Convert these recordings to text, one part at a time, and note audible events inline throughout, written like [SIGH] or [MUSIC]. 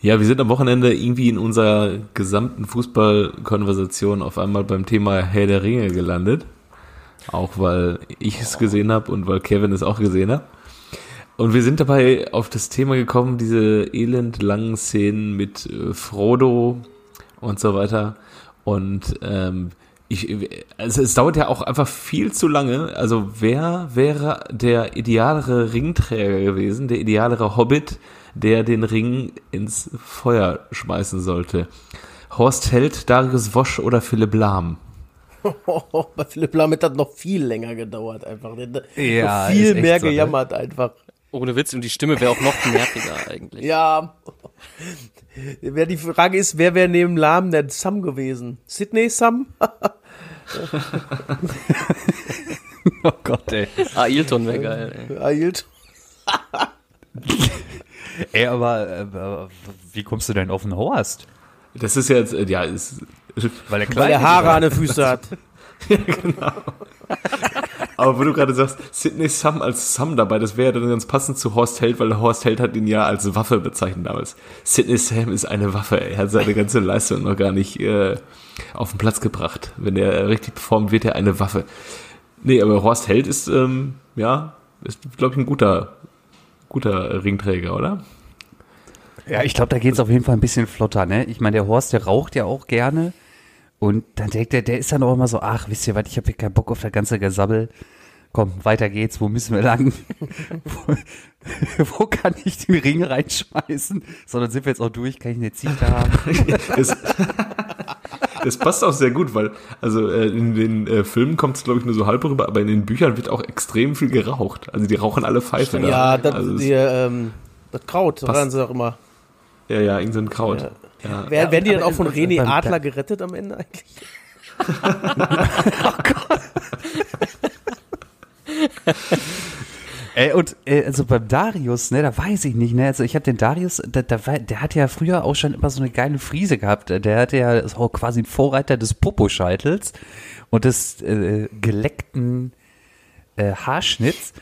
Ja, wir sind am Wochenende irgendwie in unserer gesamten Fußballkonversation auf einmal beim Thema Herr der Ringe gelandet. Auch weil ich es gesehen habe und weil Kevin es auch gesehen hat. Und wir sind dabei auf das Thema gekommen, diese elend langen Szenen mit äh, Frodo und so weiter. Und ähm, ich, also es dauert ja auch einfach viel zu lange. Also wer wäre der idealere Ringträger gewesen, der idealere Hobbit, der den Ring ins Feuer schmeißen sollte? Horst Held, Darius Wosch oder Philipp Lahm? [LAUGHS] Bei Philipp Lahm hat das noch viel länger gedauert einfach. Der hat Ja, noch viel mehr so, ne? gejammert einfach. Ohne Witz, und die Stimme wäre auch noch nerviger [LAUGHS] eigentlich. Ja. Wer die Frage ist, wer wäre neben Lahm der Sam gewesen? Sydney Sam? [LAUGHS] Oh Gott, ey. Ailton wäre geil, ey. Ailt. Ey, aber äh, wie kommst du denn auf den Horst? Das ist jetzt, äh, ja, ist, Weil er [LAUGHS] Weil er Haare an den Füßen hat. [LAUGHS] aber wo du gerade sagst, Sidney Sam als Sam dabei, das wäre dann ganz passend zu Horst Held, weil Horst Held hat ihn ja als Waffe bezeichnet damals. Sidney Sam ist eine Waffe, er hat seine ganze Leistung noch gar nicht äh, auf den Platz gebracht. Wenn er richtig performt, wird er eine Waffe. Nee, aber Horst Held ist, ähm, ja, ist, glaube ich, ein guter, guter Ringträger, oder? Ja, ich glaube, da geht's auf jeden Fall ein bisschen flotter, ne? Ich meine, der Horst, der raucht ja auch gerne. Und dann denkt er, der ist dann auch immer so, ach, wisst ihr was, ich habe hier keinen Bock auf das ganze Gesabbel. Komm, weiter geht's, wo müssen wir lang? [LAUGHS] wo, [LAUGHS] wo kann ich den Ring reinschmeißen? So, dann sind wir jetzt auch durch, kann ich eine Ziege haben? [LAUGHS] Das, das passt auch sehr gut, weil, also äh, in den äh, Filmen kommt es, glaube ich, nur so halb rüber, aber in den Büchern wird auch extrem viel geraucht. Also die rauchen alle Pfeife. da. Ja, das, also, die, ähm, das Kraut, sagen sie auch immer. ja, ja, irgend so ein Kraut. Ja. Wer, werden die dann auch von René Adler gerettet am Ende eigentlich? [LAUGHS] [LAUGHS] Ey, und äh, also beim Darius, ne, da weiß ich nicht, ne, also ich habe den Darius, da, da, der hat ja früher auch schon immer so eine geile Friese gehabt. Der hatte ja auch quasi ein Vorreiter des Poposcheitels und des äh, geleckten äh, Haarschnitts.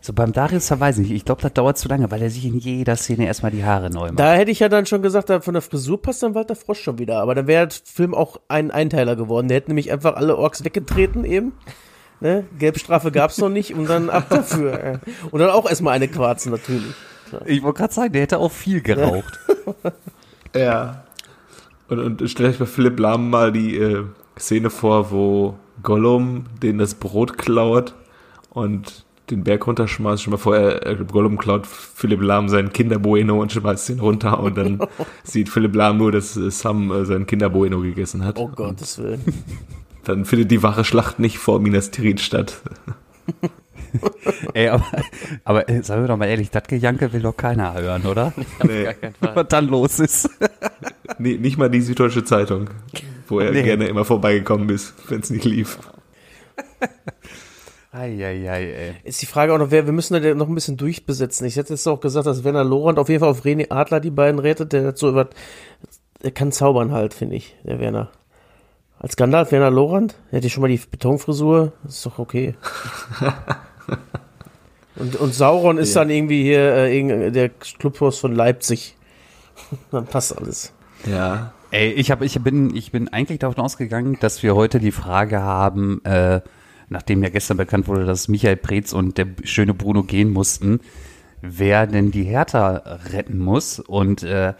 So beim Darius, da weiß ich nicht, ich glaube, das dauert zu lange, weil er sich in jeder Szene erstmal die Haare neu macht. Da hätte ich ja dann schon gesagt, von der Frisur passt dann Walter Frosch schon wieder. Aber dann wäre der Film auch ein Einteiler geworden. Der hätte nämlich einfach alle Orks weggetreten eben. Ne? Gelbstrafe gab's noch nicht und dann ab dafür. äh. Und dann auch erstmal eine Quarzen natürlich. Ich wollte gerade sagen, der hätte auch viel geraucht. [LAUGHS] Ja. Und, und stell euch bei Philipp Lahm mal die äh, Szene vor, wo Gollum den das Brot klaut und den Berg runterschmeißt. Schon mal vorher, äh, Gollum klaut Philipp Lahm seinen Kinderbueno und schmeißt ihn runter und dann [LAUGHS] sieht Philipp Lahm nur, dass äh, Sam äh, seinen Kinderbueno gegessen hat. Oh Gottes Willen. [LAUGHS] Dann findet die wahre Schlacht nicht vor Minas Tirith statt. [LAUGHS] Ey, aber, aber äh, sagen wir doch mal ehrlich, das Gejanke will doch keiner hören, oder? [LAUGHS] Nee, Gar keinen Fall. Was dann los ist. [LAUGHS] nie- nicht mal die Süddeutsche Zeitung, wo er Nee. gerne immer vorbeigekommen ist, wenn es nicht lief. Eieiei, ey. Ist die Frage auch noch, wer, wir müssen da noch ein bisschen durchbesetzen. Ich hätte jetzt auch gesagt, dass Werner Lorand auf jeden Fall auf René Adler die beiden rettet. Der hat so über, der kann zaubern halt, finde ich, der Werner. Als Gandalf Werner Lorand, hat ja schon mal die Betonfrisur, das ist doch okay. [LAUGHS] und, und Sauron ist Ja. dann irgendwie hier äh, der Clubhaus von Leipzig. [LAUGHS] dann passt alles. Ja. Ey, ich, hab, ich, bin, ich bin eigentlich davon ausgegangen, dass wir heute die Frage haben, äh, nachdem ja gestern bekannt wurde, dass Michael Preetz und der schöne Bruno gehen mussten, wer denn die Hertha retten muss. Und äh,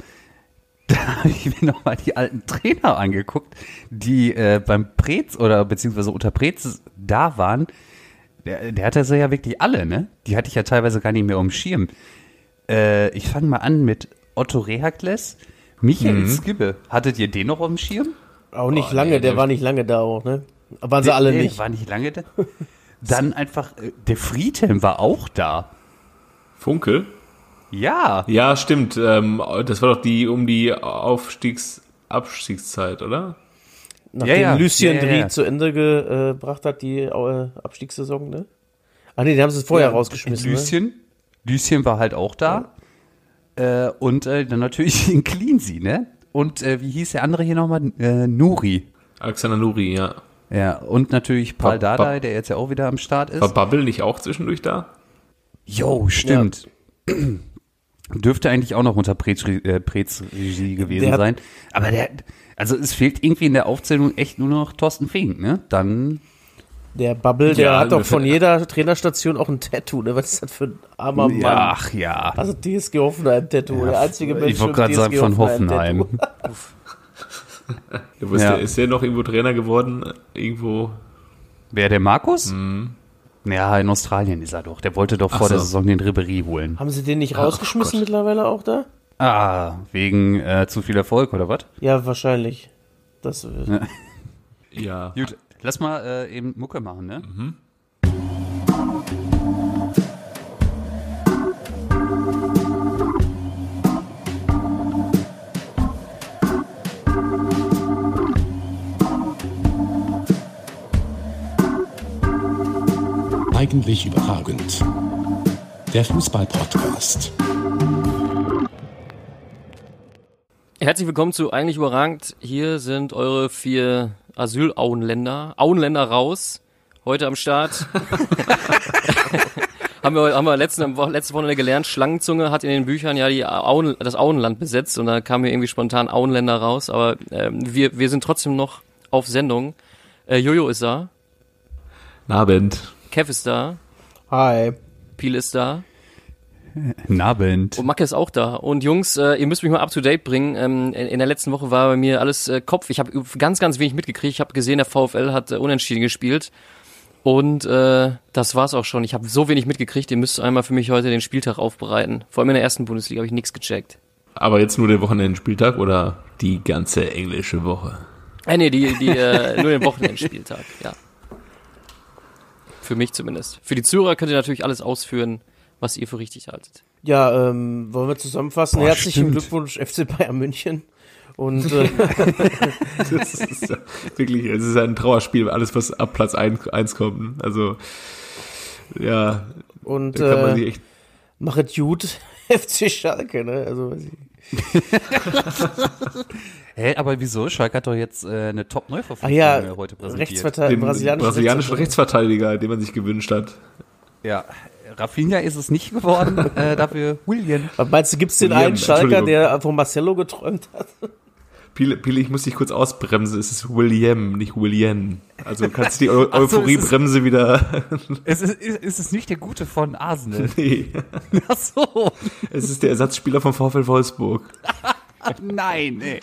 [LAUGHS] da habe ich mir nochmal die alten Trainer angeguckt, die äh, beim Preetz oder beziehungsweise unter Preetz da waren. Der, der hatte sie ja wirklich alle, ne? Die hatte ich ja teilweise gar nicht mehr um Schirm. Äh, ich fange mal an mit Otto Rehakles. Michael Skibbe, hattet ihr den noch auf dem Schirm? Auch nicht Oh, lange, nee, der der- war nicht lange da auch, ne? Waren sie alle Nee, nicht. War nicht lange da. [LAUGHS] Dann einfach, äh, der Friedhelm war auch da. Funkel? Ja. Ja, stimmt. Ähm, das war doch die um die Aufstiegs Abstiegszeit, oder? Nachdem ja. Lucien Ja, ja, ja. zu Ende gebracht hat, die äh, Abstiegssaison, ne? Ach nee, die haben sie vorher rausgeschmissen. Ne? Lucien. Lucien war halt auch da. Äh, und äh, dann natürlich [LAUGHS] in Cleansea, ne? Und äh, wie hieß der andere hier nochmal? Nuri. Alexander Nuri, ja. Ja, und natürlich Paul Ba- ba- Dardai, der jetzt ja auch wieder am Start ist. War Bubble nicht auch zwischendurch da? Jo, stimmt. Dürfte eigentlich auch noch unter Prez, äh, Prez Regie gewesen Der- sein. Aber der, also es fehlt irgendwie in der Aufzählung echt nur noch Thorsten Fink, ne? Dann, Der Bubble, der Ja, hat doch mir von jeder Trainerstation auch ein Tattoo. Ne? Was ist das für ein armer Mann? ja, ach ja. Also TSG Hoffenheim-Tattoo. der einzige Mensch ich wollte mit gerade sagen, von Hoffenheim. Hoffenheim-Tattoo. [LAUGHS] Du weißt, Ja. der, ist der noch irgendwo Trainer geworden? Irgendwo? Wer, der Markus? Ja, in Australien ist er doch. Der wollte doch Ach vor der so. Saison den Ribéry holen. Haben sie den nicht Ach rausgeschmissen Gott. mittlerweile auch da? Ah, wegen äh, zu viel Erfolg, oder was? Ja, wahrscheinlich. Das, äh, Ja. [LAUGHS] Gut, lass mal äh, eben Mucke machen, ne? Eigentlich überragend. Der Fußball-Podcast. Herzlich willkommen zu Eigentlich überragend. Hier sind eure vier Asylauenländer. Auenländer raus. Heute am Start. [LAUGHS] [LAUGHS] haben wir, haben wir letzte, Woche- letzte Woche gelernt, Schlangenzunge hat in den Büchern ja die Auen, das Auenland besetzt und da kamen mir irgendwie spontan Auenländer raus. Aber ähm, wir, wir sind trotzdem noch auf Sendung. Äh, Jojo ist da, Abend. Kev ist da, hi. Piel ist da. Nabend. Und Macke ist auch da. Und Jungs, äh, ihr müsst mich mal up to date bringen. Ähm, in, in der letzten Woche war bei mir alles äh, Kopf. Ich habe ganz, ganz wenig mitgekriegt. Ich habe gesehen, der VfL hat äh, unentschieden gespielt. Und äh, das war's auch schon. Ich habe so wenig mitgekriegt. Ihr müsst einmal für mich heute den Spieltag aufbereiten. Vor allem in der ersten Bundesliga habe ich nichts gecheckt. Aber jetzt nur den Wochenendspieltag oder die ganze englische Woche? Äh, nee, die, die, äh, nur den Wochenendspieltag, ja. Für mich zumindest. Für die Zuhörer könnt ihr natürlich alles ausführen, was ihr für richtig haltet. Ja, ähm, wollen wir zusammenfassen? Boah, Herzlichen stimmt. Glückwunsch FC Bayern München. Und äh, [LAUGHS] [LAUGHS] Das ist ja wirklich, es ist ein Trauerspiel, alles was ab Platz 1 kommt. Also, ja, und da kann man äh, sich echt machet gut [LAUGHS] FC Schalke, ne? Also weiß ich- [LAUGHS] Hä, aber wieso? Schalke hat doch jetzt äh, eine Top-Neuverpflichtung ja, äh, heute präsentiert. Rechtsverteidiger, den brasilianischen, brasilianischen Rechtsverteidiger. Den man sich gewünscht hat. Ja, Rafinha ist es nicht geworden, äh, dafür William. Meinst du, gibt's den William, einen Schalker, der von Marcelo geträumt hat? Pile, Pile, ich muss dich kurz ausbremsen. Es ist William, nicht William. Also kannst du die Eu [LAUGHS] Ach so, ist- Euphoriebremse wieder. [LAUGHS] Es ist, ist es nicht der Gute von Arsenal. [LAUGHS] nee. Ach so. Es ist der Ersatzspieler vom VfL Wolfsburg. Nein, nee.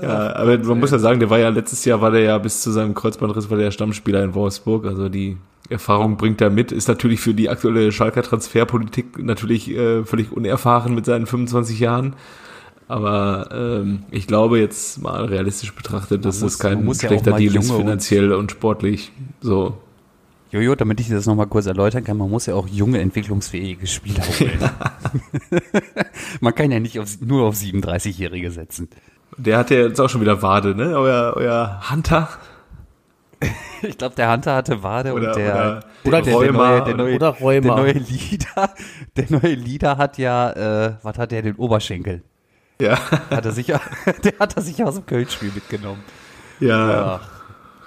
Ja, aber man muss ja sagen, der war ja letztes Jahr war der ja bis zu seinem Kreuzbandriss war der Stammspieler in Wolfsburg. Also die Erfahrung bringt er mit. Ist natürlich für die aktuelle Schalker Transferpolitik natürlich äh, völlig unerfahren mit seinen 25 Jahren. Aber ähm, ich glaube jetzt mal realistisch betrachtet, dass muss- das kein ja schlechter mal Deal ist junge und- finanziell und sportlich. So. Jojo, damit ich das nochmal kurz erläutern kann, man muss ja auch junge, entwicklungsfähige Spieler holen. [LAUGHS] [LAUGHS] man kann ja nicht auf, nur auf 37-Jährige setzen. Der hat ja jetzt auch schon wieder Wade, ne? Euer, euer Hunter. [LAUGHS] Ich glaube, der Hunter hatte Wade Oder- und der, oder- der, oder der, der, neue, der, neue, oder Rheuma. der neue Leader, der neue Leader hat ja, äh, was hat der, den Oberschenkel? Ja. Hat er sich, [LAUGHS] der hat er sich aus dem Köln-Spiel mitgenommen. Ja.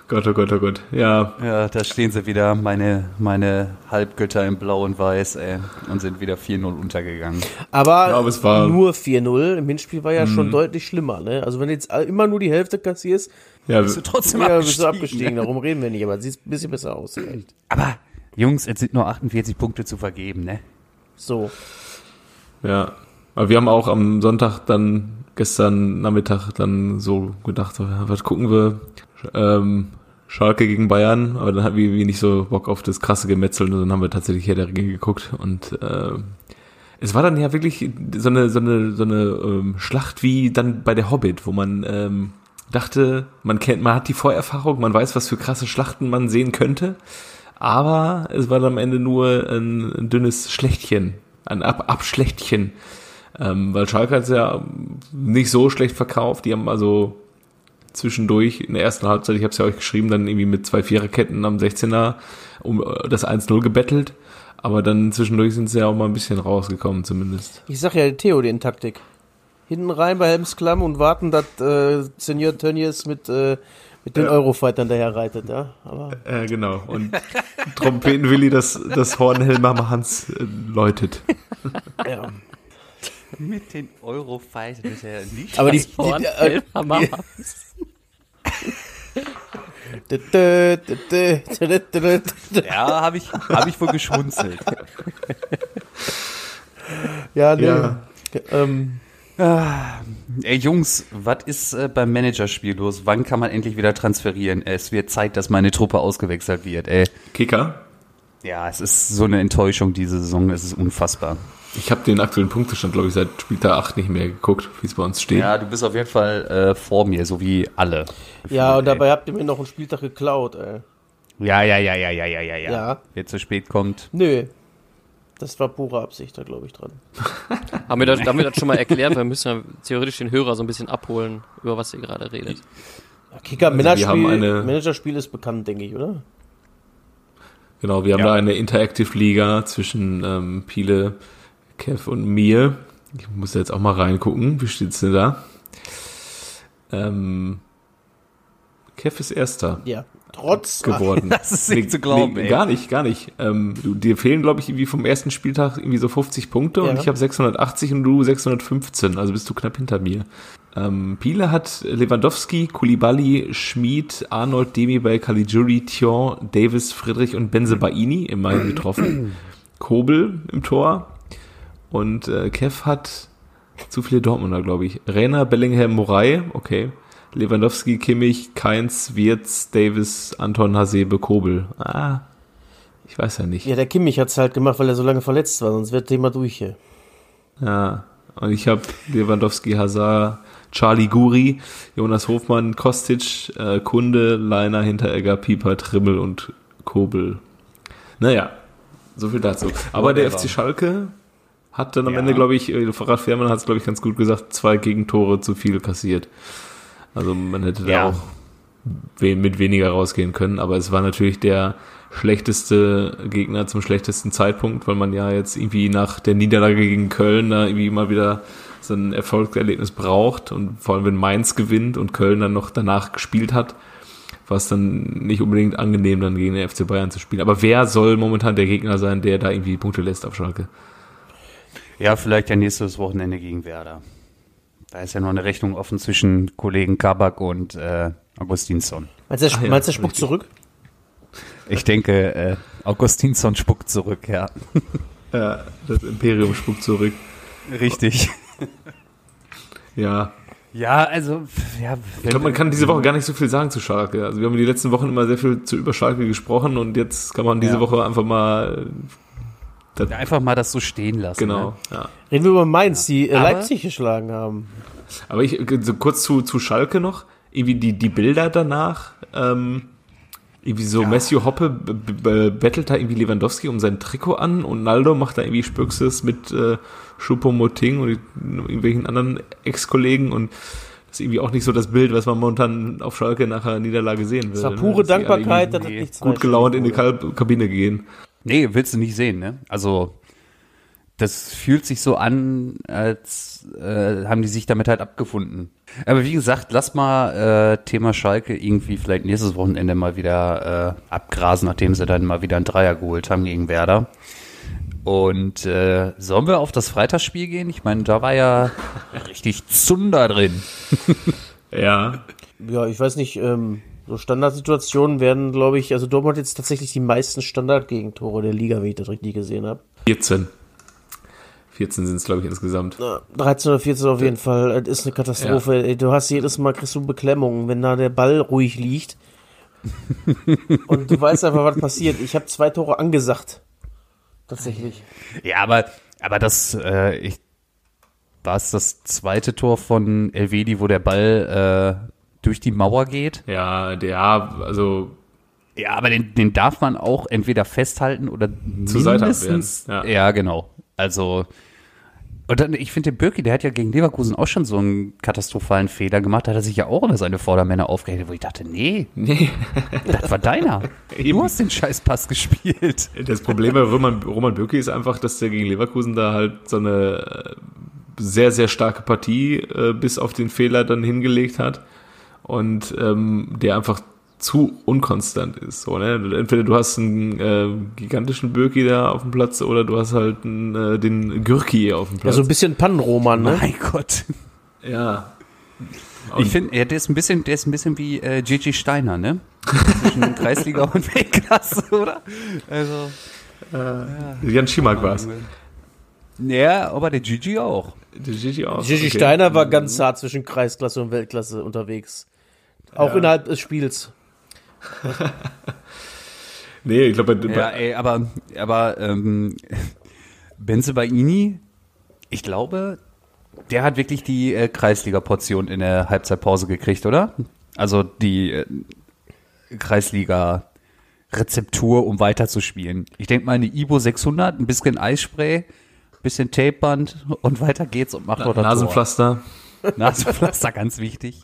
Gott, oh Gott, oh Gott. Ja. Ja, da stehen sie wieder, meine, meine Halbgötter in Blau und Weiß, ey, und sind wieder 4-0 untergegangen. Aber, Ja, aber es war- nur 4-0. Im Hinspiel war ja schon deutlich schlimmer, ne? Also wenn du jetzt immer nur die Hälfte kassierst, Ja, Bist du trotzdem ja, bist du abgestiegen. abgestiegen. Darum reden wir nicht, aber sieht ein bisschen besser aus. Echt. Aber, Jungs, es sind nur 48 Punkte zu vergeben, ne? So. Ja, aber wir haben auch am Sonntag dann gestern Nachmittag dann so gedacht, was gucken wir? Ähm, Schalke gegen Bayern, aber dann hatten wir nicht so Bock auf das krasse Gemetzel und dann haben wir tatsächlich Herr der Ringe geguckt und äh, es war dann ja wirklich so eine so eine so eine ähm, Schlacht wie dann bei der Hobbit, wo man ähm, dachte, man kennt, man hat die Vorerfahrung, man weiß, was für krasse Schlachten man sehen könnte, aber es war dann am Ende nur ein, ein dünnes Schlechtchen, ein Ab Abschlechtchen. Ähm, weil Schalke hat es ja nicht so schlecht verkauft. Die haben also zwischendurch in der ersten Halbzeit, ich habe es ja euch geschrieben, dann irgendwie mit zwei Viererketten am 16er um äh, das 1-0 gebettelt. Aber dann zwischendurch sind sie ja auch mal ein bisschen rausgekommen zumindest. Ich sag ja Theo den Taktik. Hinten rein bei Helmsklamm und warten, dass äh, Senior Tönnies mit, äh, Mit den Eurofightern daher reitet, ja. Aber Äh, genau. Und Trompetenwilli das, das Hornhelmer Hans äh, läutet. [LAUGHS] ja. Mit den Eurofightern ist ja nicht. Aber die, die, die, äh, dü- Ja, habe ich, hab ich wohl geschmunzelt. ja, nee. Ja. Ähm, Ey Jungs, was ist äh, beim Managerspiel los? Wann kann man endlich wieder transferieren? Es wird Zeit, dass meine Truppe ausgewechselt wird. Ey. Kicker. Ja, es ist so eine Enttäuschung diese Saison. Es ist unfassbar. Ich habe den aktuellen Punktestand, glaube ich, seit Spieltag 8 nicht mehr geguckt, wie es bei uns steht. Ja, du bist auf jeden Fall äh, vor mir, so wie alle. ja, und Ey. dabei habt ihr mir noch einen Spieltag geklaut, ey. Ja, ja, ja, ja, ja, ja, ja, ja. Wer zu spät kommt. Nö. Das war pure Absicht, da glaube ich dran. [LAUGHS] Haben wir, das, haben wir das schon mal erklärt? Wir müssen ja theoretisch den Hörer so ein bisschen abholen, über was ihr gerade redet. Kicker Also Managerspiel, eine- Managerspiel ist bekannt, denke ich, oder? Genau, wir haben Ja. da eine Interactive Liga zwischen ähm, Piele, Kev und mir. Ich muss jetzt auch mal reingucken. Wie steht's denn da? Ähm, Kev ist Erster Ja. Trotz. geworden. [LAUGHS] Das ist nicht zu glauben, ey. Gar nicht, gar nicht. Ähm, du, dir fehlen, glaube ich, irgendwie vom ersten Spieltag irgendwie so 50 Punkte und Ja. ich habe 680 und du 615. Also bist du knapp hinter mir. Ähm, Piele hat Lewandowski, Kulibali, Schmid, Arnold, Demi bei Caligiuri, Thion, Davis, Friedrich und Benzebaini immerhin getroffen. [CLEARS THROAT] Kobel im Tor. Und äh, Kev hat zu viele Dortmunder, glaube ich. Rainer, Bellingham, Moray, okay. Lewandowski, Kimmich, Keins, Wirtz, Davis, Anton, Hasebe, Kobel. Ah, ich weiß ja nicht. Ja, der Kimmich hat's halt gemacht, weil er so lange verletzt war, sonst wird Thema durch hier. Ja, und ich habe Lewandowski, Hazard, Charlie Guri, Jonas Hofmann, Kostic, äh, Kunde, Leiner, Hinteregger, Pieper, Trimmel und Kobel. Naja, so viel dazu. Aber der. FC Schalke hat dann am Ja. Ende, glaube ich, äh, Farad Fährmann hat es, glaube ich, ganz gut gesagt, zwei Gegentore zu viel kassiert. Also man hätte da Ja. auch we mit weniger rausgehen können, aber es war natürlich der schlechteste Gegner zum schlechtesten Zeitpunkt, weil man ja jetzt irgendwie nach der Niederlage gegen Köln da irgendwie mal wieder so ein Erfolgserlebnis braucht und vor allem wenn Mainz gewinnt und Köln dann noch danach gespielt hat, war es dann nicht unbedingt angenehm, dann gegen den FC Bayern zu spielen. Aber wer soll momentan der Gegner sein, der da irgendwie Punkte lässt auf Schalke? Ja, vielleicht ja nächstes Wochenende gegen Werder. Da ist ja noch eine Rechnung offen zwischen Kollegen Kabak und äh, Augustinsson. Meinst du, der, meinst du, der spuckt zurück? Ich denke, äh, Augustinsson spuckt zurück, ja. [LAUGHS] Ja, das Imperium spuckt zurück. Richtig. [LAUGHS] Ja, Ja, also, ja, Ich glaube, man kann diese Woche gar nicht so viel sagen zu Schalke. Also wir haben die letzten Wochen immer sehr viel zu über Schalke gesprochen und jetzt kann man diese Ja. Woche einfach mal das, einfach mal das so stehen lassen. genau. Ne? Ja. Reden wir über Mainz, die äh, Aber- Leipzig geschlagen haben. Aber ich so kurz zu, zu Schalke noch, irgendwie die, die Bilder danach, ähm, irgendwie so Matthew Hoppe bettelt da irgendwie Lewandowski um sein Trikot an und Naldo macht da irgendwie Spöxes mit äh, Choupo-Moting und irgendwelchen anderen Ex-Kollegen und das ist irgendwie auch nicht so das Bild, was man momentan auf Schalke nach einer Niederlage sehen will. Das war ne? pure die alle Dankbarkeit, irgendwie das nichts gut gelaunt in die Kabine gehen. Nee, willst du nicht sehen, ne? Also, das fühlt sich so an, als äh, haben die sich damit halt abgefunden. Aber wie gesagt, lass mal äh, Thema Schalke irgendwie vielleicht nächstes Wochenende mal wieder äh, abgrasen, nachdem sie dann mal wieder einen Dreier geholt haben gegen Werder. Und äh, sollen wir auf das Freitagsspiel gehen? Ich meine, da war ja [LAUGHS] richtig Zunder drin. Ja, Ja, ich weiß nicht, ähm, so Standardsituationen werden, glaube ich, also Dortmund hat jetzt tatsächlich die meisten Standardgegentore der Liga, wenn ich das richtig gesehen habe. 14. 14 sind es, glaube ich, insgesamt. Ja, 13 oder 14 auf jeden Fall. Das ist eine Katastrophe. Ey, Du hast jedes Mal kriegst du Beklemmungen, wenn da der Ball ruhig liegt. [LAUGHS] Und du weißt einfach, was passiert. Ich habe zwei Tore angesagt. Tatsächlich. Ja, aber, aber das, äh, ich, war es das zweite Tor von Elvedi, wo der Ball äh, durch die Mauer geht? Ja, der, also Ja, aber den, den darf man auch entweder festhalten oder Zur Seite abwehren, Ja. ja. genau. Also und dann, ich finde, der Birki, der hat ja gegen Leverkusen auch schon so einen katastrophalen Fehler gemacht. Da hat er sich ja auch über seine Vordermänner aufgehängt, wo ich dachte, nee, nee. [LAUGHS] das war deiner. Eben. du hast den Scheißpass gespielt. Das Problem bei Roman, Roman Bürki ist einfach, dass der gegen Leverkusen da halt so eine äh, sehr, sehr starke Partie äh, bis auf den Fehler dann hingelegt hat. Und ähm, der einfach zu unkonstant ist. So, ne? Entweder du hast einen äh, gigantischen Birki da auf dem Platz oder du hast halt einen, äh, den Gürki auf dem Ja, Platz. so ein bisschen Pannenroman, ne? Mein Gott. ja. Ich finde, ja, der ist ein bisschen, der ist ein bisschen wie äh, Gigi Steiner, ne? Zwischen [LAUGHS] Kreisliga und Weltklasse, [LAUGHS] oder? Also. Jan Schimak war es. Ja, aber der Gigi auch. Der Gigi auch. Gigi okay. Steiner war ganz hart zwischen Kreisklasse und Weltklasse unterwegs. Auch innerhalb des Spiels. [LAUGHS] Nee, ich glaube, bei, Ja, ey, aber, aber ähm, Benze Baini, ich glaube, der hat wirklich die äh, Kreisliga-Portion in der Halbzeitpause gekriegt, oder? Also die äh, Kreisliga-Rezeptur, um weiterzuspielen. Ich denke mal, eine Ibo 600, ein bisschen Eisspray, bisschen Tapeband und weiter geht's und macht oder Nasenpflaster. Tor. Nasenpflaster, ganz wichtig.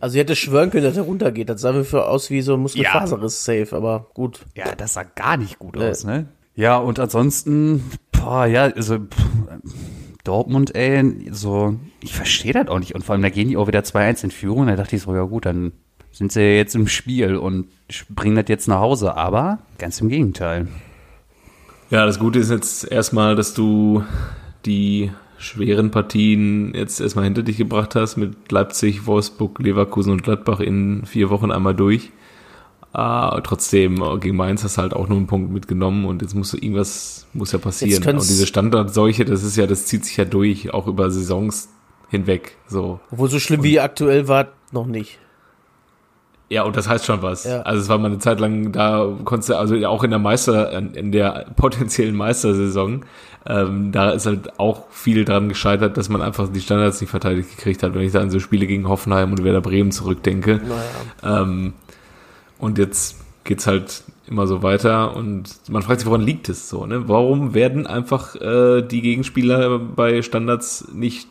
Also ich hätte schwören können, dass er runtergeht. Das sah mir für aus wie so ein Muskelfaserriss safe, aber gut. Ja, das sah gar nicht gut Nee. aus, ne? Ja, und ansonsten, boah, ja, also pff, Dortmund, ey, so, ich verstehe das auch nicht. Und vor allem, da gehen die auch wieder 2-1 in Führung. Da dachte ich so, ja gut, dann sind sie jetzt im Spiel und bringen das jetzt nach Hause. Aber ganz im Gegenteil. Ja, das Gute ist jetzt erstmal, dass du die schweren Partien jetzt erstmal hinter dich gebracht hast mit Leipzig, Wolfsburg, Leverkusen und Gladbach in vier Wochen einmal durch. Ah, trotzdem, gegen Mainz hast du halt auch nur einen Punkt mitgenommen und jetzt muss irgendwas, muss ja passieren. Und diese Standardseuche, das ist ja, das zieht sich ja durch, auch über Saisons hinweg, so. Obwohl so schlimm wie aktuell war, noch nicht. Ja, und das heißt schon was. Ja. Also es war mal eine Zeit lang, da konntest du, also ja auch in der Meister, in der potenziellen Meistersaison, ähm, da ist halt auch viel dran gescheitert, dass man einfach die Standards nicht verteidigt gekriegt hat. Wenn ich da an so Spiele gegen Hoffenheim und Werder Bremen zurückdenke. Naja. Ähm, und jetzt geht's halt immer so weiter und man fragt sich, woran liegt es so, ne? Warum werden einfach äh, die Gegenspieler bei Standards nicht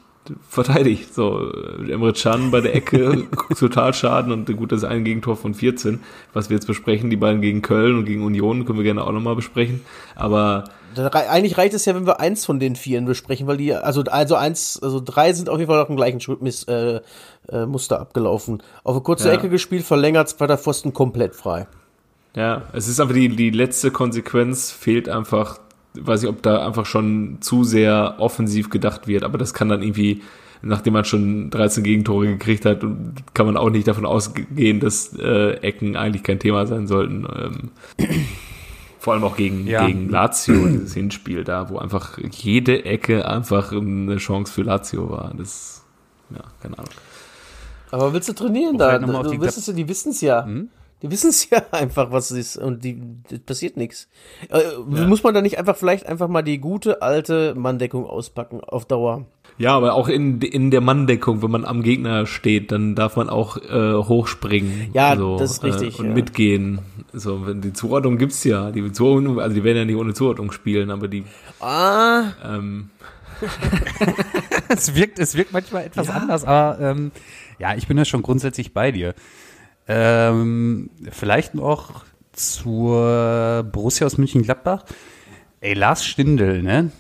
verteidigt? So, äh, Emre Can bei der Ecke, [LAUGHS] total schaden und gut, das ist ein Gegentor von 14, was wir jetzt besprechen, die beiden gegen Köln und gegen Union, können wir gerne auch nochmal besprechen, aber Eigentlich reicht es ja, wenn wir eins von den vieren besprechen, weil die, also, also eins, also drei sind auf jeden Fall nach dem gleichen Miss, äh, äh, Muster abgelaufen. Auf eine kurze Ja. Ecke gespielt, verlängert, zweiter Pfosten komplett frei. Ja, es ist einfach die, die letzte Konsequenz fehlt einfach, weiß ich, ob da einfach schon zu sehr offensiv gedacht wird, aber das kann dann irgendwie, nachdem man schon 13 Gegentore gekriegt hat, kann man auch nicht davon ausgehen, dass äh, Ecken eigentlich kein Thema sein sollten. Ähm, [CLEARS THROAT] vor allem auch gegen, Ja. gegen Lazio, dieses Hinspiel da, wo einfach jede Ecke einfach eine Chance für Lazio war. Das, ja, keine Ahnung. Aber willst du trainieren Wo da? auf Du die die wissen es ja. Die wissen es [LAUGHS] ja einfach, was es ist und die das passiert nichts. Äh, Muss man da nicht einfach vielleicht einfach mal die gute alte Manndeckung auspacken auf Dauer? Ja, aber auch in, in der Manndeckung, wenn man am Gegner steht, dann darf man auch äh, hochspringen. Ja, das ist richtig, Äh, und ja. mitgehen. So, wenn die Zuordnung gibt's ja. Die Zuordnung, also die werden ja nicht ohne Zuordnung spielen, aber die Ah, ähm, [LAUGHS] es wirkt, es wirkt manchmal etwas anders, aber ähm, ja, ich bin ja schon grundsätzlich bei dir. Ähm, vielleicht noch zur Borussia aus München-Gladbach. Ey, Lars Stindl, ne?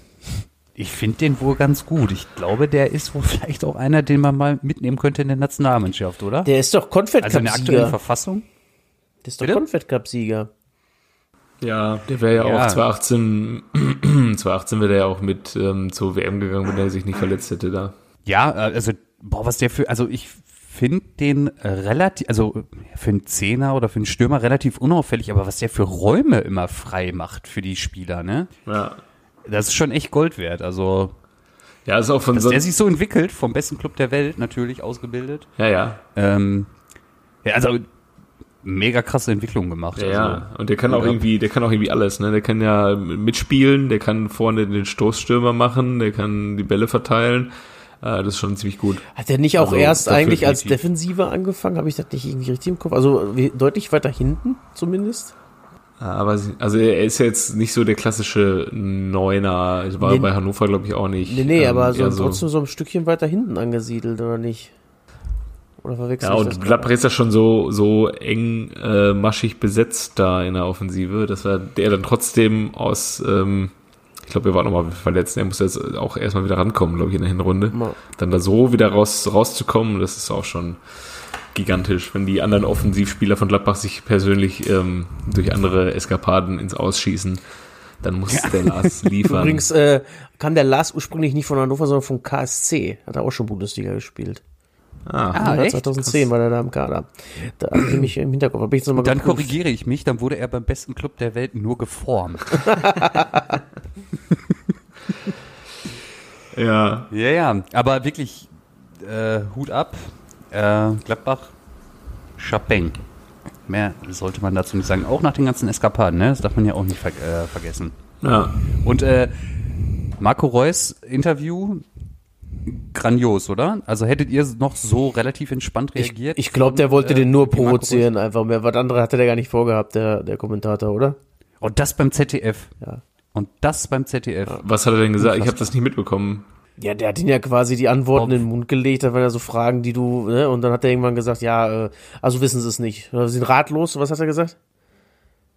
Ich finde den wohl ganz gut. Ich glaube, der ist wohl vielleicht auch einer, den man mal mitnehmen könnte in der Nationalmannschaft, oder? der ist doch Confed also in der aktuellen Sieger. Verfassung. Der ist doch? Confed Cup Sieger. ja, der wäre ja, Ja. auch 2018, 2018 wäre der ja auch mit ähm, zur WM gegangen, wenn er sich nicht verletzt hätte da. Ja, äh, also, boah, was der für, also ich finde den relativ, also für einen Zehner oder für einen Stürmer relativ unauffällig, aber was der für Räume immer frei macht für die Spieler, ne? Ja. Das ist schon echt Gold wert. Also, Ja, ist auch von dass so. der sich so entwickelt, vom besten Club der Welt natürlich ausgebildet. Ja, ja. Ähm, ja, also mega krasse Entwicklung gemacht. Ja, also, ja. Und der kann auch Ja. irgendwie, der kann auch irgendwie alles, ne? Der kann ja mitspielen, der kann vorne den Stoßstürmer machen, der kann die Bälle verteilen. Äh, das ist schon ziemlich gut. Hat der nicht auch Also, erst eigentlich als. Defensiver angefangen? Habe ich das nicht irgendwie richtig im Kopf? Also deutlich weiter hinten zumindest? Aber also er ist ja jetzt nicht so der klassische Neuner. Ich war Nee. bei Hannover, glaube ich, auch nicht. Nee, nee, Ähm, aber so, eher trotzdem so ein Stückchen weiter hinten angesiedelt, oder nicht? Oder verwechselt Ja, und Gladbach ist ja schon so, so eng äh, maschig besetzt da in der Offensive, dass er der dann trotzdem aus, ähm, ich glaube, er war nochmal verletzt, er muss jetzt auch erstmal wieder rankommen, glaube ich, in der Hinrunde. Ma- Dann da so wieder raus, rauszukommen, das ist auch schon gigantisch, wenn die anderen Offensivspieler von Gladbach sich persönlich ähm, durch andere Eskapaden ins Ausschießen. Dann muss der Lars [LAUGHS] liefern. Übrigens äh, kam der Lars ursprünglich nicht von Hannover, sondern vom KSC. Hat er auch schon Bundesliga gespielt. Ah, Ah, Ja, echt? 2010 war er da im Kader. Da habe ich mich im Hinterkopf. Hab ich jetzt noch mal Dann geprüft. korrigiere ich mich, dann wurde er beim besten Club der Welt nur geformt. [LAUGHS] ja. ja, ja, aber wirklich äh, Hut ab. Äh, Gladbach, Chapeng. Mehr sollte man dazu nicht sagen. Auch nach den ganzen Eskapaden, ne? Das darf man ja auch nicht ver äh, vergessen. Ja. Und äh, Marco Reus Interview, grandios, oder? Also hättet ihr noch so relativ entspannt Ich, reagiert? ich glaube, der wollte äh, den nur provozieren, einfach mehr. Was andere hatte der gar nicht vorgehabt, der, der Kommentator, oder? Und das beim ZDF. Ja. Und das beim ZDF. Was hat er denn gesagt? Ich habe das nicht mitbekommen. Ja, der hat ihn ja quasi die Antworten in den Mund gelegt, da waren ja so Fragen, die du, ne? Und dann hat er irgendwann gesagt, ja, äh, also wissen sie es nicht. Oder sind ratlos, was hat er gesagt?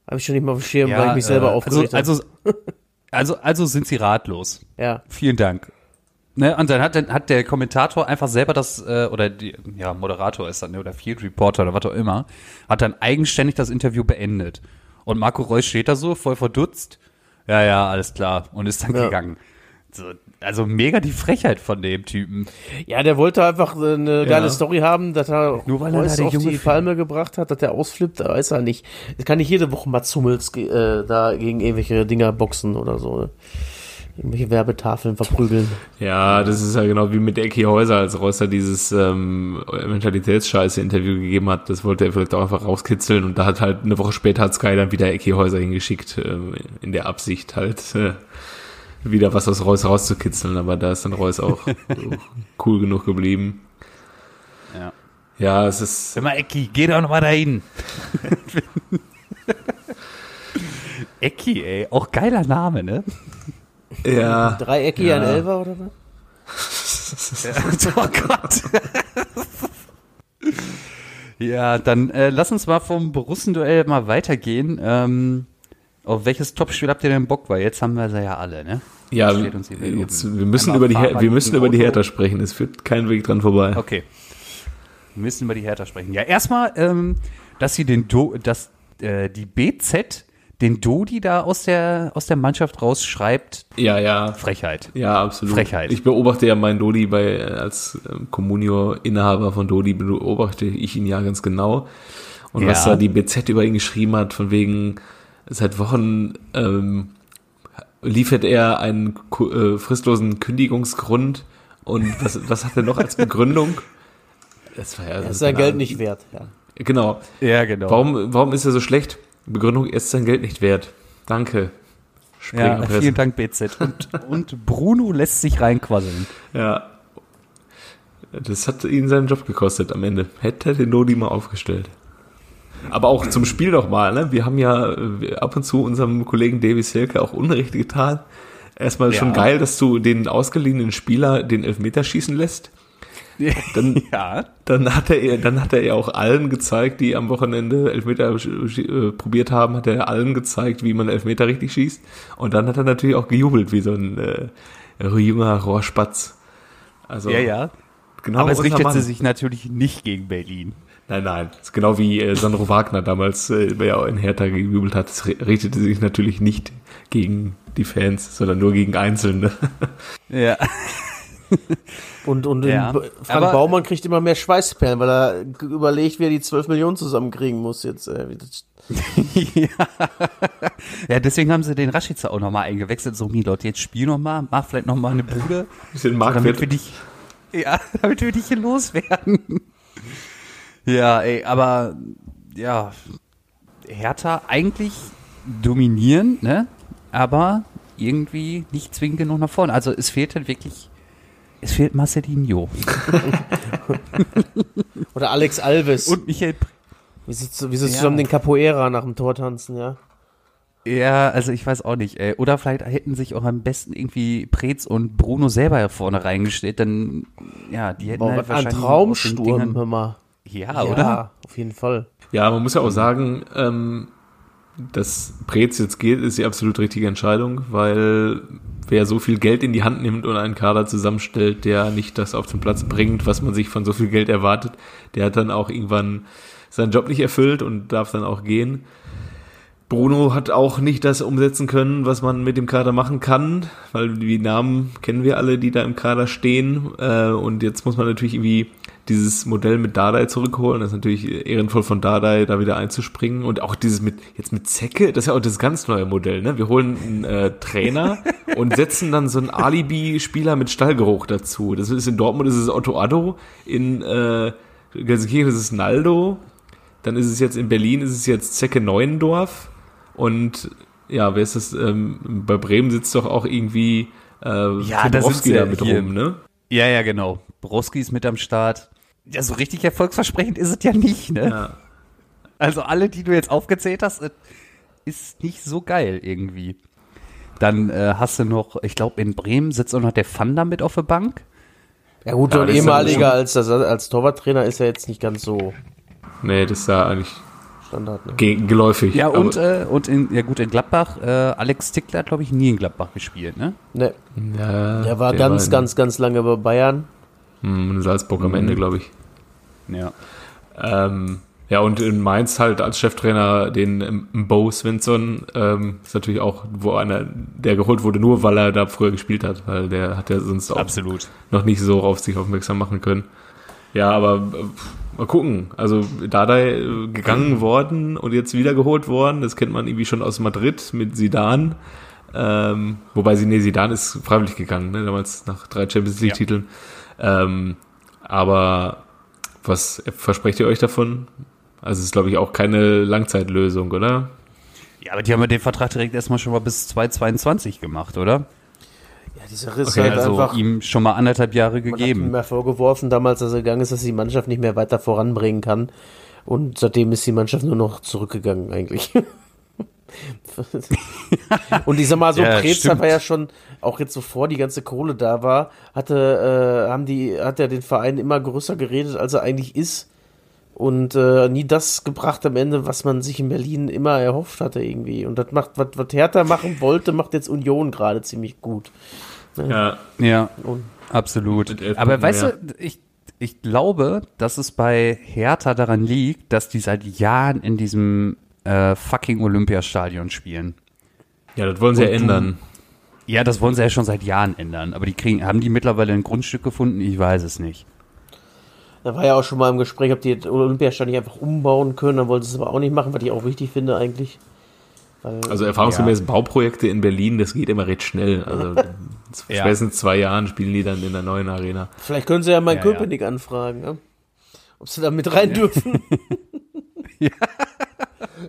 Habe ich schon nicht mal auf dem Schirm, weil ich mich selber äh, aufgeregt also, habe. [LAUGHS] also, also, also sind sie ratlos. Ja. Vielen Dank. Ne, und dann hat, dann hat der Kommentator einfach selber das, äh, oder die, ja, Moderator ist dann, ne, oder Field Reporter oder was auch immer, hat dann eigenständig das Interview beendet. Und Marco Reus steht da so, voll verdutzt. Ja, ja, alles klar. Und ist dann Ja. gegangen. So, also mega die Frechheit von dem Typen. Ja, der wollte einfach äh, eine geile Ja. Story haben, dass er Nur weil er Reus der auf Junge die Palme gebracht hat, dass der ausflippt, da weiß er nicht. Es kann nicht jede Woche Mats Hummels ge- äh, da gegen irgendwelche Dinger boxen oder so. Ne? Irgendwelche Werbetafeln verprügeln. Ja, das ist ja genau wie mit Ecki Häuser, als Reusser dieses ähm, Mentalitätsscheiße-Interview gegeben hat. Das wollte er vielleicht auch einfach rauskitzeln und da hat halt eine Woche später hat Sky dann wieder Ecki Häuser hingeschickt, ähm, in der Absicht halt äh, wieder was aus Reus rauszukitzeln, aber da ist dann Reus auch [LAUGHS] cool genug geblieben. Ja. Ja, es ist, Sag mal, Ecki, geh doch noch mal dahin. [LAUGHS] Ecki, ey, auch geiler Name, ne? Ja, Dreiecki, Ja. ein Elfer oder was? [LAUGHS] oh Gott. ja, dann äh, lass uns mal vom Borussenduell mal weitergehen. Ähm, auf welches Topspiel habt ihr denn Bock? Weil jetzt haben wir sie ja alle, ne? ja, jetzt, wir müssen über die, Her wir müssen über die. Hertha sprechen. Es führt kein Weg dran vorbei. Okay. Wir müssen über die Hertha sprechen. Ja, erstmal, ähm, dass sie den Do dass äh, die BZ den Dodi da aus der aus der Mannschaft rausschreibt, Ja, ja, Frechheit. Ja, absolut. Frechheit. Ich beobachte ja meinen Dodi bei, äh, als ähm, Communio-Inhaber von Dodi beobachte ich ihn ja ganz genau. Und Ja. was da die BZ über ihn geschrieben hat, von wegen, seit Wochen ähm, liefert er einen äh, fristlosen Kündigungsgrund und was, [LAUGHS] was hat er noch als Begründung? Das war ja Er ist sein Geld nicht wert. Ja. Genau. Ja, genau. Warum, warum ist er so schlecht? Begründung, er ist sein Geld nicht wert. Danke. Ja, Springerpresse. vielen Dank, BZ. Und, und Bruno lässt sich reinquasseln. Ja. Das hat ihn seinen Job gekostet am Ende. Hätte er den Lodi mal aufgestellt. Aber auch zum Spiel nochmal, ne? Wir haben ja äh, ab und zu unserem Kollegen Davy Selke auch Unrecht getan. Erstmal schon Ja. geil, dass du den ausgeliehenen Spieler den Elfmeter schießen lässt. [LAUGHS] Dann, Ja. dann hat er, dann hat er ja auch allen gezeigt, die am Wochenende Elfmeter äh, probiert haben, hat er allen gezeigt, wie man Elfmeter richtig schießt. Und dann hat er natürlich auch gejubelt, wie so ein äh, junger Rohrspatz. Also, Ja, ja. Genau Aber es richtet Mann. sie sich natürlich nicht gegen Berlin. Nein, nein. Das ist genau wie äh, Sandro Wagner damals, äh, ja in Hertha gejubelt hat. Es ri- richtete sich natürlich nicht gegen die Fans, sondern nur gegen Einzelne. Ja. [LAUGHS] [LAUGHS] Und, und Ja. Frank Aber- Baumann kriegt immer mehr Schweißperlen, weil er überlegt, wie er die 12 Millionen zusammenkriegen muss jetzt. Äh, [LAUGHS] ja. ja, deswegen haben sie den Rashica auch nochmal eingewechselt. So, Milot, jetzt spiel nochmal, mach vielleicht nochmal eine Bude, [LAUGHS] Bisschen damit wir Marktwert. dich, ja, damit wir dich hier loswerden. ja, ey, aber, ja, Hertha eigentlich dominieren, ne, aber irgendwie nicht zwingend genug nach vorne. Also es fehlt halt wirklich, es fehlt Marcelinho [LAUGHS] Oder Alex Alves. und Michael wie sie, wie sie Ja. zusammen den Capoeira nach dem Tor tanzen, ja. Ja, also ich weiß auch nicht. Ey. Oder vielleicht hätten sich auch am besten irgendwie Preetz und Bruno selber hier vorne reingestellt, dann ja, die hätten Boah, halt ein wahrscheinlich den Traumsturm, hör mal. Ja, oder? auf jeden Fall. Ja, man muss ja auch sagen, ähm, dass Preetz jetzt geht, ist die absolut richtige Entscheidung, weil wer so viel Geld in die Hand nimmt und einen Kader zusammenstellt, der nicht das auf den Platz bringt, was man sich von so viel Geld erwartet, der hat dann auch irgendwann seinen Job nicht erfüllt und darf dann auch gehen. Bruno hat auch nicht das umsetzen können, was man mit dem Kader machen kann, weil die Namen kennen wir alle, die da im Kader stehen. Äh, und jetzt muss man natürlich irgendwie dieses Modell mit Dardai zurückholen. Das ist natürlich ehrenvoll von Dardai, da wieder einzuspringen. Und auch dieses mit, jetzt mit Zecke, das ist ja auch das ganz neue Modell, ne? Wir holen einen äh, Trainer [LAUGHS] und setzen dann so einen Alibi-Spieler mit Stallgeruch dazu. Das ist in Dortmund ist es Otto Addo, in äh, Gelsenkirchen ist es Naldo, dann ist es jetzt in Berlin, ist es jetzt Zecke Neuendorf. Und ja, wer ist das? Ähm, bei Bremen sitzt doch auch irgendwie äh, Ja, da mit hier. rum, ne? Ja, ja, genau. Broski ist mit am Start. Ja, so richtig erfolgsversprechend ist es ja nicht, ne? Ja. Also alle, die du jetzt aufgezählt hast, es ist nicht so geil irgendwie. Dann äh, hast du noch, ich glaube, in Bremen sitzt auch noch der Fanda mit auf der Bank. Ja gut, Ja, so ein ehemaliger als, als, als Torwarttrainer ist ja jetzt nicht ganz so Nee, das ist ja eigentlich Standard. Ne? ge geläufig. Ja, und, äh, und in, ja gut, in Gladbach, äh, Alex Tickler hat, glaube ich, nie in Gladbach gespielt, ne? Ne, ja, der war ganz, in, ganz, ganz lange bei Bayern. Hm, in Salzburg am Ende, glaube ich. Ja. Ähm, ja, und in Mainz halt als Cheftrainer den ähm, Bo Svensson, ähm, ist natürlich auch, wo einer, der geholt wurde, nur weil er da früher gespielt hat, weil der hat ja sonst auch Absolut. noch nicht so auf sich aufmerksam machen können. Ja, aber äh, mal gucken. Also Dardai äh, gegangen worden und jetzt wieder geholt worden. Das kennt man irgendwie schon aus Madrid mit Sidan. Ähm, wobei sie, nee, Sidan ist freiwillig gegangen, ne, damals nach drei Champions League Titeln. Ähm, aber was versprecht ihr euch davon? Also es ist, glaube ich, auch keine Langzeitlösung, oder? Ja, aber die haben ja den Vertrag direkt erstmal schon mal bis 2022 gemacht, oder? Ja, die Sache ist Okay, halt also einfach, ihm schon mal anderthalb Jahre man hat ihm gegeben. ja vorgeworfen damals, als er gegangen ist, dass die Mannschaft nicht mehr weiter voranbringen kann. Und seitdem ist die Mannschaft nur noch zurückgegangen eigentlich. [LAUGHS] [LAUGHS] und ich sag mal so, Ja, Krebs stimmt. war ja schon, auch jetzt bevor die ganze Kohle da war, hatte, äh, haben die, hat er den Verein immer größer geredet, als er eigentlich ist. Und äh, nie das gebracht am Ende, was man sich in Berlin immer erhofft hatte irgendwie. Und das macht, was, was Hertha machen wollte, macht jetzt Union gerade ziemlich gut. Ja. Ja, Und absolut. Aber Punkten weißt mehr. du, ich, ich glaube, dass es bei Hertha daran liegt, dass die seit Jahren in diesem äh, fucking Olympiastadion spielen. Ja, das wollen sie ja Und du- ändern. Ja, das wollen sie ja schon seit Jahren ändern. Aber die kriegen, haben die mittlerweile ein Grundstück gefunden? Ich weiß es nicht. Da war ja auch schon mal im Gespräch, ob die das Olympiastadion nicht einfach umbauen können. Dann wollten sie es aber auch nicht machen, was ich auch wichtig finde eigentlich. Weil, Also erfahrungsgemäß Bauprojekte in Berlin, das geht immer recht schnell. Also [LAUGHS] Ja. spätestens zwei Jahren spielen die dann in der neuen Arena. vielleicht können sie ja mal Ja, Köpenick anfragen, ne? ob sie da mit rein dürfen. [LAUGHS] [LAUGHS]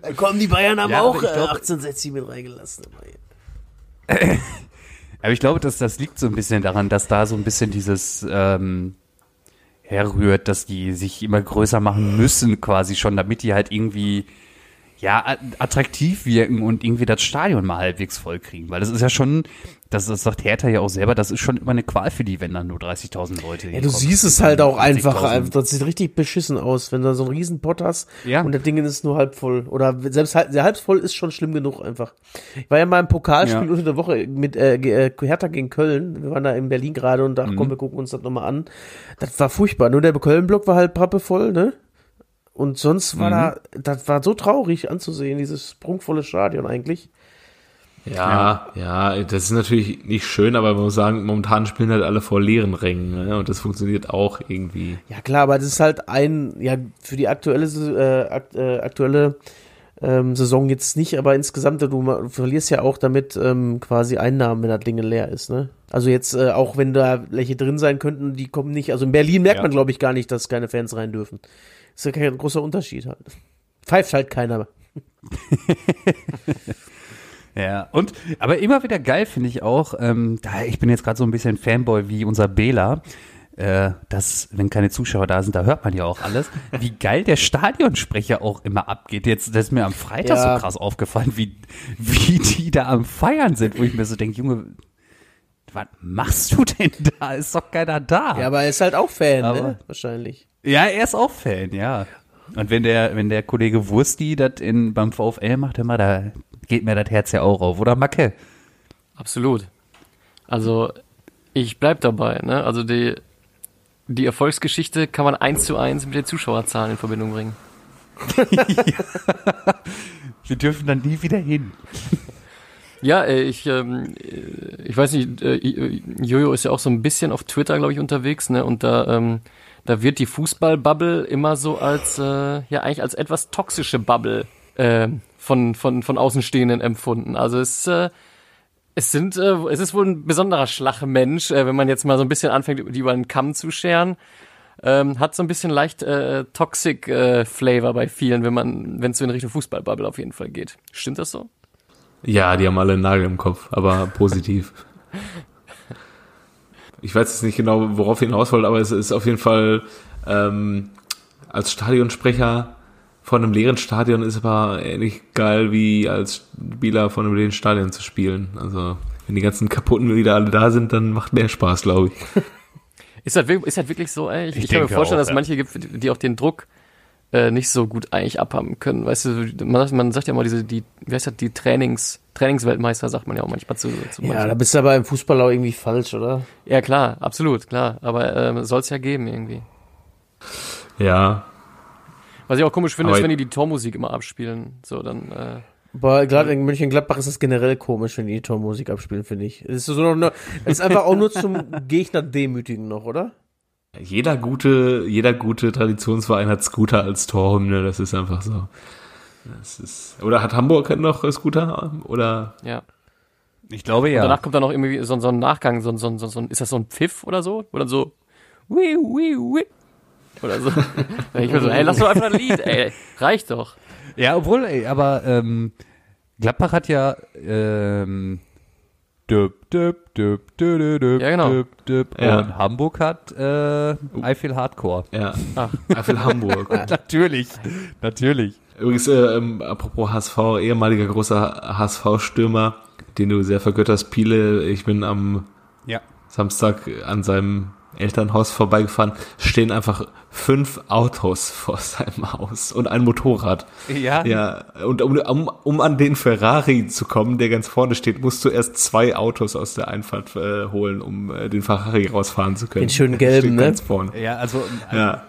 Dann kommen die Bayern haben Ja, aber auch ich äh, glaub- 1860 mit reingelassen. [LAUGHS] Aber ich glaube, dass das liegt so ein bisschen daran, dass da so ein bisschen dieses ähm, herrührt, dass die sich immer größer machen müssen, quasi schon, damit die halt irgendwie ja attraktiv wirken und irgendwie das Stadion mal halbwegs voll kriegen. Weil das ist ja schon, das, das sagt Hertha ja auch selber, das ist schon immer eine Qual für die, wenn dann nur 30.000 Leute Ja, du kommen. siehst es halt auch einfach, 40.000. das sieht richtig beschissen aus, wenn du so einen riesen Pott hast Ja. und das Ding ist nur halb voll. Oder selbst halb, halb voll ist schon schlimm genug einfach. Ich war ja mal im Pokalspiel Ja. unter der Woche mit äh, äh, Hertha gegen Köln. Wir waren da in Berlin gerade und dachten, Mhm. komm, wir gucken uns das nochmal an. Das war furchtbar. Nur der Köln-Block war halt pappevoll, ne? Und sonst war Mhm. da, das war so traurig anzusehen, dieses prunkvolle Stadion eigentlich. Ja, ja, das ist natürlich nicht schön, aber man muss sagen, momentan spielen halt alle vor leeren Rängen ne? und das funktioniert auch irgendwie. Ja klar, aber das ist halt ein, ja, für die aktuelle, äh, akt, äh, aktuelle ähm, Saison jetzt nicht, aber insgesamt, du, verlierst ja auch damit ähm, quasi Einnahmen, wenn das Ding leer ist, ne? Also jetzt, äh, auch wenn da welche drin sein könnten, die kommen nicht, also in Berlin merkt Ja. man, glaube ich, gar nicht, dass keine Fans rein dürfen. Ist ja kein großer Unterschied halt. Pfeift halt keiner. [LAUGHS] Ja, und, aber immer wieder geil finde ich auch, ähm, da, ich bin jetzt gerade so ein bisschen Fanboy wie unser Bela, äh, dass, wenn keine Zuschauer da sind, da hört man ja auch alles, wie geil der Stadionsprecher auch immer abgeht. Jetzt, das ist mir am Freitag Ja. so krass aufgefallen, wie, wie die da am Feiern sind, wo ich mir so denke, Junge, was machst du denn da? Ist doch keiner da. Ja, aber er ist halt auch Fan, Aber- ne? Wahrscheinlich. Ja, er ist auch Fan, ja. Und wenn der, wenn der Kollege Wursti das in, beim VfL macht, immer, da geht mir das Herz ja auch auf, oder Macke? Absolut. Also, ich bleib dabei, ne? Also die, die Erfolgsgeschichte kann man eins zu eins mit den Zuschauerzahlen in Verbindung bringen. [LAUGHS] Wir dürfen dann nie wieder hin. Ja, äh, ich, ähm, äh, ich weiß nicht, äh, Jojo ist ja auch so ein bisschen auf Twitter, glaube ich, unterwegs, ne? Und da, ähm, da wird die Fußballbubble immer so als, äh, ja, eigentlich als etwas toxische Bubble äh, von, von, von Außenstehenden empfunden. Also es, äh, es sind, äh, es ist wohl ein besonderer Schlachmensch, äh, wenn man jetzt mal so ein bisschen anfängt, die über den Kamm zu scheren. Ähm, hat so ein bisschen leicht äh, Toxic äh, Flavor bei vielen, wenn man, wenn es so in Richtung Fußballbubble auf jeden Fall geht. Stimmt das so? Ja, die haben alle einen Nagel im Kopf, aber positiv. ich weiß jetzt nicht genau, worauf ihr hinaus wollt, aber es ist auf jeden Fall ähm, als Stadionsprecher von einem leeren Stadion ist aber ähnlich geil wie als Spieler von einem leeren Stadion zu spielen. Also wenn die ganzen kaputten wieder alle da sind, dann macht mehr Spaß, glaube ich. [LAUGHS] Ist das, wirklich- ist das wirklich so, ey? Ich, Ich ich kann mir vorstellen, auch, dass es ja. manche gibt, die auch den Druck äh, nicht so gut eigentlich abhaben können. Weißt du, man sagt, man sagt ja mal diese, die, wie heißt das, die Trainings, Trainingsweltmeister, sagt man ja auch manchmal zu, zu Ja, manchen. da bist du aber im Fußball auch irgendwie falsch, oder? Ja, klar, absolut, klar. Aber ähm, soll es ja geben irgendwie. Ja, Was ich auch komisch finde, Aber- ist, wenn die die Tormusik immer abspielen. So, dann, äh, Aber gerade in München-Gladbach ist es generell komisch, wenn die die Tormusik abspielen, finde ich. Es ist, so noch, nur- es ist einfach auch nur zum [LAUGHS] Gegner demütigen noch, oder? jeder gute, jeder gute Traditionsverein hat Scooter als Torhymne, das ist einfach so. Das ist, oder hat Hamburg noch Scooter? Oder ja. Ich glaube Und ja. danach kommt dann noch irgendwie so, so ein Nachgang, so, so, so, so, ist das so ein Pfiff oder so? Oder so, wii, wii, wii. Oder so. [LAUGHS] ich bin so, ey, lass doch einfach ein Lied, ey. Reicht doch. Ja, obwohl, ey, aber ähm, Gladbach hat ja ähm, düb, düb, düb, düb, düb, Ja, genau. düb, düb, Ja. und Hamburg hat äh, I Feel Hardcore. ja, Ach. Eifel Hamburg. [LAUGHS] Natürlich, natürlich. Übrigens, äh, ähm, apropos HSV, ehemaliger großer HSV-Stürmer, den du sehr vergötterst, Piele. Ich bin am Ja. Samstag an seinem Elternhaus vorbeigefahren, stehen einfach fünf Autos vor seinem Haus und ein Motorrad. Ja. Ja, und um, um, um an den Ferrari zu kommen, der ganz vorne steht, musst du erst zwei Autos aus der Einfahrt äh, holen, um äh, den Ferrari rausfahren zu können. Den schönen gelben, ne? Ganz vorne. Ja, also, Ja.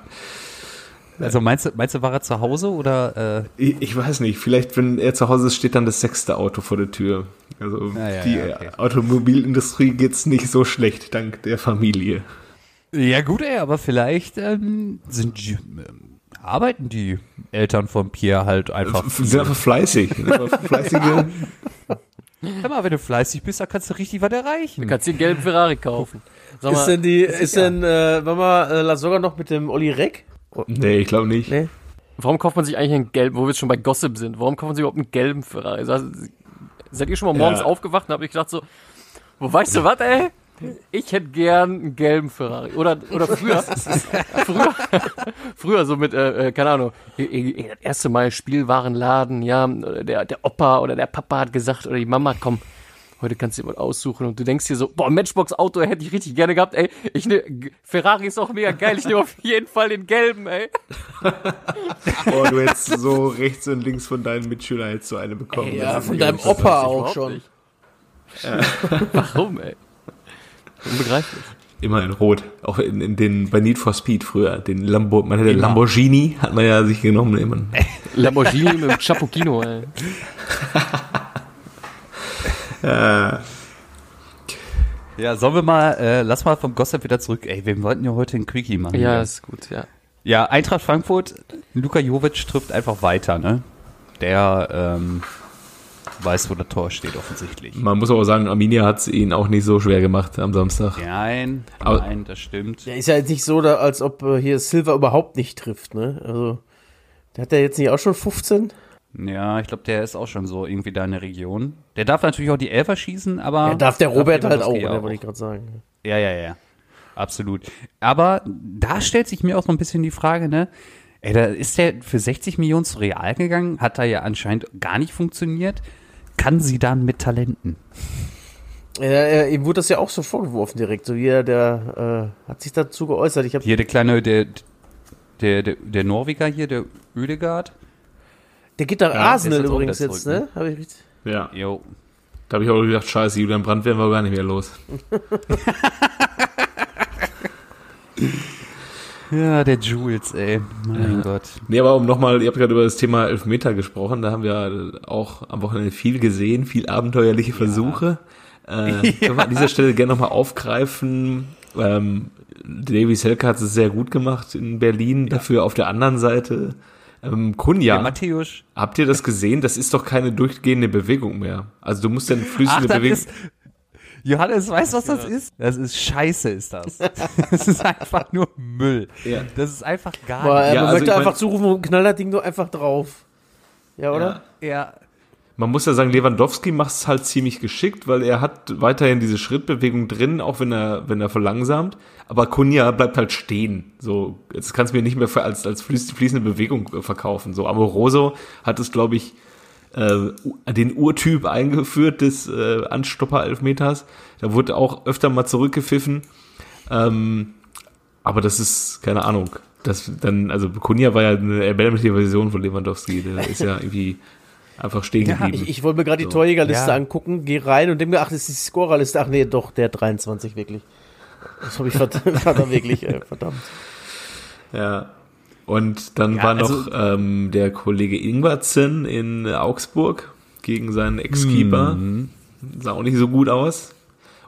also meinst du, meinst du, war er zu Hause oder äh, Ich, ich weiß nicht, vielleicht, wenn er zu Hause ist, steht dann das sechste Auto vor der Tür. Also Ja, ja, die ja, okay. Automobilindustrie geht's nicht so schlecht, dank der Familie. Ja gut, ey, aber vielleicht ähm, sind die, ähm, arbeiten die Eltern von Pierre halt einfach. F- Sind einfach fleißig. [LAUGHS] Sind einfach fleißige. Hör mal, wenn du fleißig bist, dann kannst du richtig was erreichen. Du kannst dir einen gelben Ferrari kaufen. Sag Ist mal, denn die, ist denn, äh, war mal äh, La Soga noch mit dem Olli Reck? nee, ich glaube nicht. Nee. warum kauft man sich eigentlich einen gelben, wo wir jetzt schon bei Gossip sind, warum kauft man sich überhaupt einen gelben Ferrari? Also, seid ihr schon mal morgens Ja. aufgewacht und habt ihr gedacht so, wo weißt du was, ey? Ich hätte gern einen gelben Ferrari. Oder, oder früher, [LAUGHS] früher, früher so mit, äh, äh, keine Ahnung, äh, äh, das erste Mal Spielwarenladen, ja, oder der, der Opa oder der Papa hat gesagt, oder die Mama, komm, heute kannst du dir was aussuchen und du denkst dir so, boah, Matchbox-Auto hätte ich richtig gerne gehabt, ey. Ich ne, Ferrari ist auch mega geil, ich nehme auf jeden Fall den gelben, ey. [LAUGHS] Oh, du hättest so rechts und links von deinen Mitschülern hättest du eine bekommen. Ja, Das ist von deinem. Opa auch schon. nicht. Warum, ey? Unbegreiflich. Immer in Rot. Auch in, in den, bei Need for Speed früher. Den Lambo, man hätte Immer. Lamborghini, hat man ja sich genommen. Immer. [LAUGHS] Lamborghini mit dem Chapukino, ey. [LAUGHS] Ja, sollen wir mal, äh, lass mal vom Gossip wieder zurück. Ey, wir wollten ja heute einen Quickie machen. Ja, hier. ist gut, ja. Ja, Eintracht Frankfurt, Luka Jovic trifft einfach weiter, ne? Der ähm, weiß, wo das Tor steht, offensichtlich. Man muss aber sagen, Arminia hat es ihnen auch nicht so schwer gemacht am Samstag. Nein, Aber- nein, das stimmt. Ja, ist ja jetzt nicht so, da, als ob äh, hier Silva überhaupt nicht trifft, ne? Also, der hat der jetzt nicht auch schon 15? Ja, ich glaube, der ist auch schon so irgendwie da in der Region. Der darf natürlich auch die Elfer schießen, aber. Ja, darf der Robert halt auch, ne, wollte ich gerade sagen. Ja, ja, ja. Absolut. Aber da stellt sich mir auch so ein bisschen die Frage, ne? Ey, da ist der für 60 Millionen zu Real gegangen, hat da ja anscheinend gar nicht funktioniert. Kann sie dann mit Talenten? Ja, ihm wurde das ja auch so vorgeworfen direkt, so wie er, der äh, hat sich dazu geäußert. Ich habe Hier der kleine, der, der, der, der Norweger hier, der Ödegard. Der geht nach Ja, Arsenal übrigens jetzt, zurück, ne? Hab ich richtig. Ja. Jo. Da habe ich auch gedacht, scheiße, Julian Brandt werden wir gar nicht mehr los. [LAUGHS] [LAUGHS] Ja, der Jules, ey. Mein Gott. Nee, aber um nochmal, ihr habt gerade über das Thema Elfmeter gesprochen, da haben wir auch am Wochenende viel gesehen, viel abenteuerliche Versuche. Äh, [LAUGHS] Können wir an dieser Stelle gerne nochmal aufgreifen. Ähm, Davy Selke hat es sehr gut gemacht in Berlin, dafür auf der anderen Seite ähm, Kunja. Der Matthäus. Habt ihr das gesehen? Das ist doch keine durchgehende Bewegung mehr. Also du musst ja eine flüssige Bewegung. Johannes, weißt du, was das ist? Das ist Scheiße, ist das. [LAUGHS] Das ist einfach nur Müll. Ja. Das ist einfach gar Boah, Ja, man also möchte einfach mein- zurufen und knall das Ding nur einfach drauf. Ja, oder? Ja. Ja. Man muss ja sagen, Lewandowski macht es halt ziemlich geschickt, weil er hat weiterhin diese Schrittbewegung drin, auch wenn er, wenn er verlangsamt. Aber Kunja bleibt halt stehen. So, jetzt kannst du mir nicht mehr für, als, als fließ- fließende Bewegung äh, verkaufen. So, Amoroso hat es, glaube ich, äh, den Urtyp eingeführt des äh, Anstopper-Elfmeters. Da wurde auch öfter mal zurückgepfiffen. Ähm, aber das ist, keine Ahnung. Das dann, also Kunja war ja eine erbärmliche Version von Lewandowski. Der ist ja irgendwie einfach stehen geblieben. Ich, ich wollte mir gerade die So. Torjägerliste Ja. angucken, geh rein und denke mir, ach, das ist die Scorerliste. Ach nee, doch, der 23 wirklich. Das habe ich verdammt, [LAUGHS] verdammt wirklich, äh, verdammt. Ja. Und dann Ja, war noch also- ähm, der Kollege Ingwertsen in Augsburg gegen seinen Ex-Keeper. Mhm. Sah auch nicht so gut aus.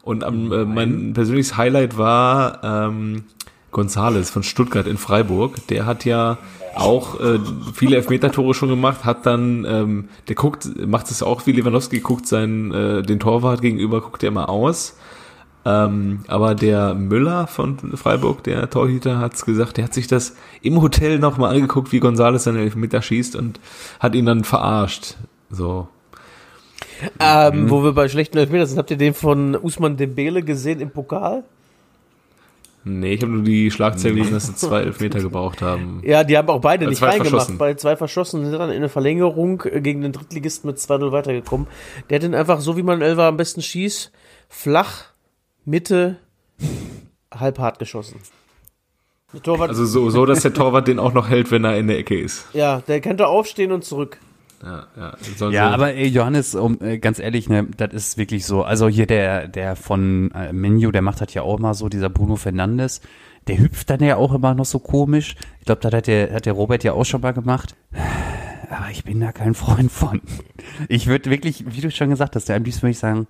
Und am, äh, mein persönliches Highlight war ähm, Gonzales von Stuttgart in Freiburg. Der hat ja auch äh, viele Elfmeter-Tore schon gemacht, hat dann, ähm, der guckt, macht es auch wie Lewandowski, guckt seinen, äh, den Torwart gegenüber, guckt er immer aus. Ähm, aber der Müller von Freiburg, der Torhüter, hat's gesagt, der hat sich das im Hotel nochmal angeguckt, wie Gonzales seine Elfmeter schießt und hat ihn dann verarscht. So. Ähm, Wo wir bei schlechten Elfmetern sind, habt ihr den von Usman Dembele gesehen im Pokal? Nee, ich habe nur die Schlagzeile gelesen, dass sie zwei Elfmeter [LAUGHS] gebraucht haben. Ja, die haben auch beide Ja, nicht reingemacht. Bei zwei verschossen sind dann in eine Verlängerung äh, gegen den Drittligisten mit 2-0 weitergekommen. Der hat den einfach so, wie man Elfer am besten schießt, flach, Mitte, halb hart geschossen. Also so, so, dass der Torwart den auch noch hält, wenn er in der Ecke ist. ja, der könnte aufstehen und zurück. Ja, ja. Ja, so, aber ey, Johannes, um, äh, ganz ehrlich, ne, das ist wirklich so. Also hier der, der von äh, Menu, der macht das ja auch mal so, dieser Bruno Fernandes, der hüpft dann ja auch immer noch so komisch. Ich glaube, das hat der, hat der Robert ja auch schon mal gemacht. Aber ich bin da kein Freund von. Ich würde wirklich, wie du schon gesagt hast, der am liebsten würde ich sagen,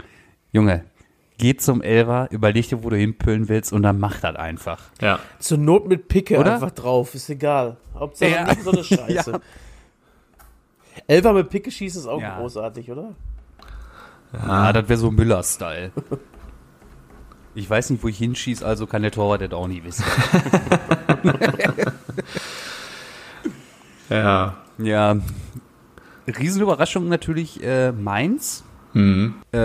Junge, geh zum Elver, überleg dir, wo du hinpüllen willst und dann mach das einfach. ja. Zur Not mit Picke Oder? einfach drauf, ist egal. Hauptsache Ja. nicht so eine [LAUGHS] Scheiße. Ja. Elfer mit Picke schießen ist auch Ja. großartig, oder? Ah, das wäre so Müller-Style. Ich weiß nicht, wo ich hinschieße, also kann der Torwart das auch nie wissen. [LAUGHS] Ja. Ja. Riesenüberraschung natürlich äh, Mainz. Mhm. Äh,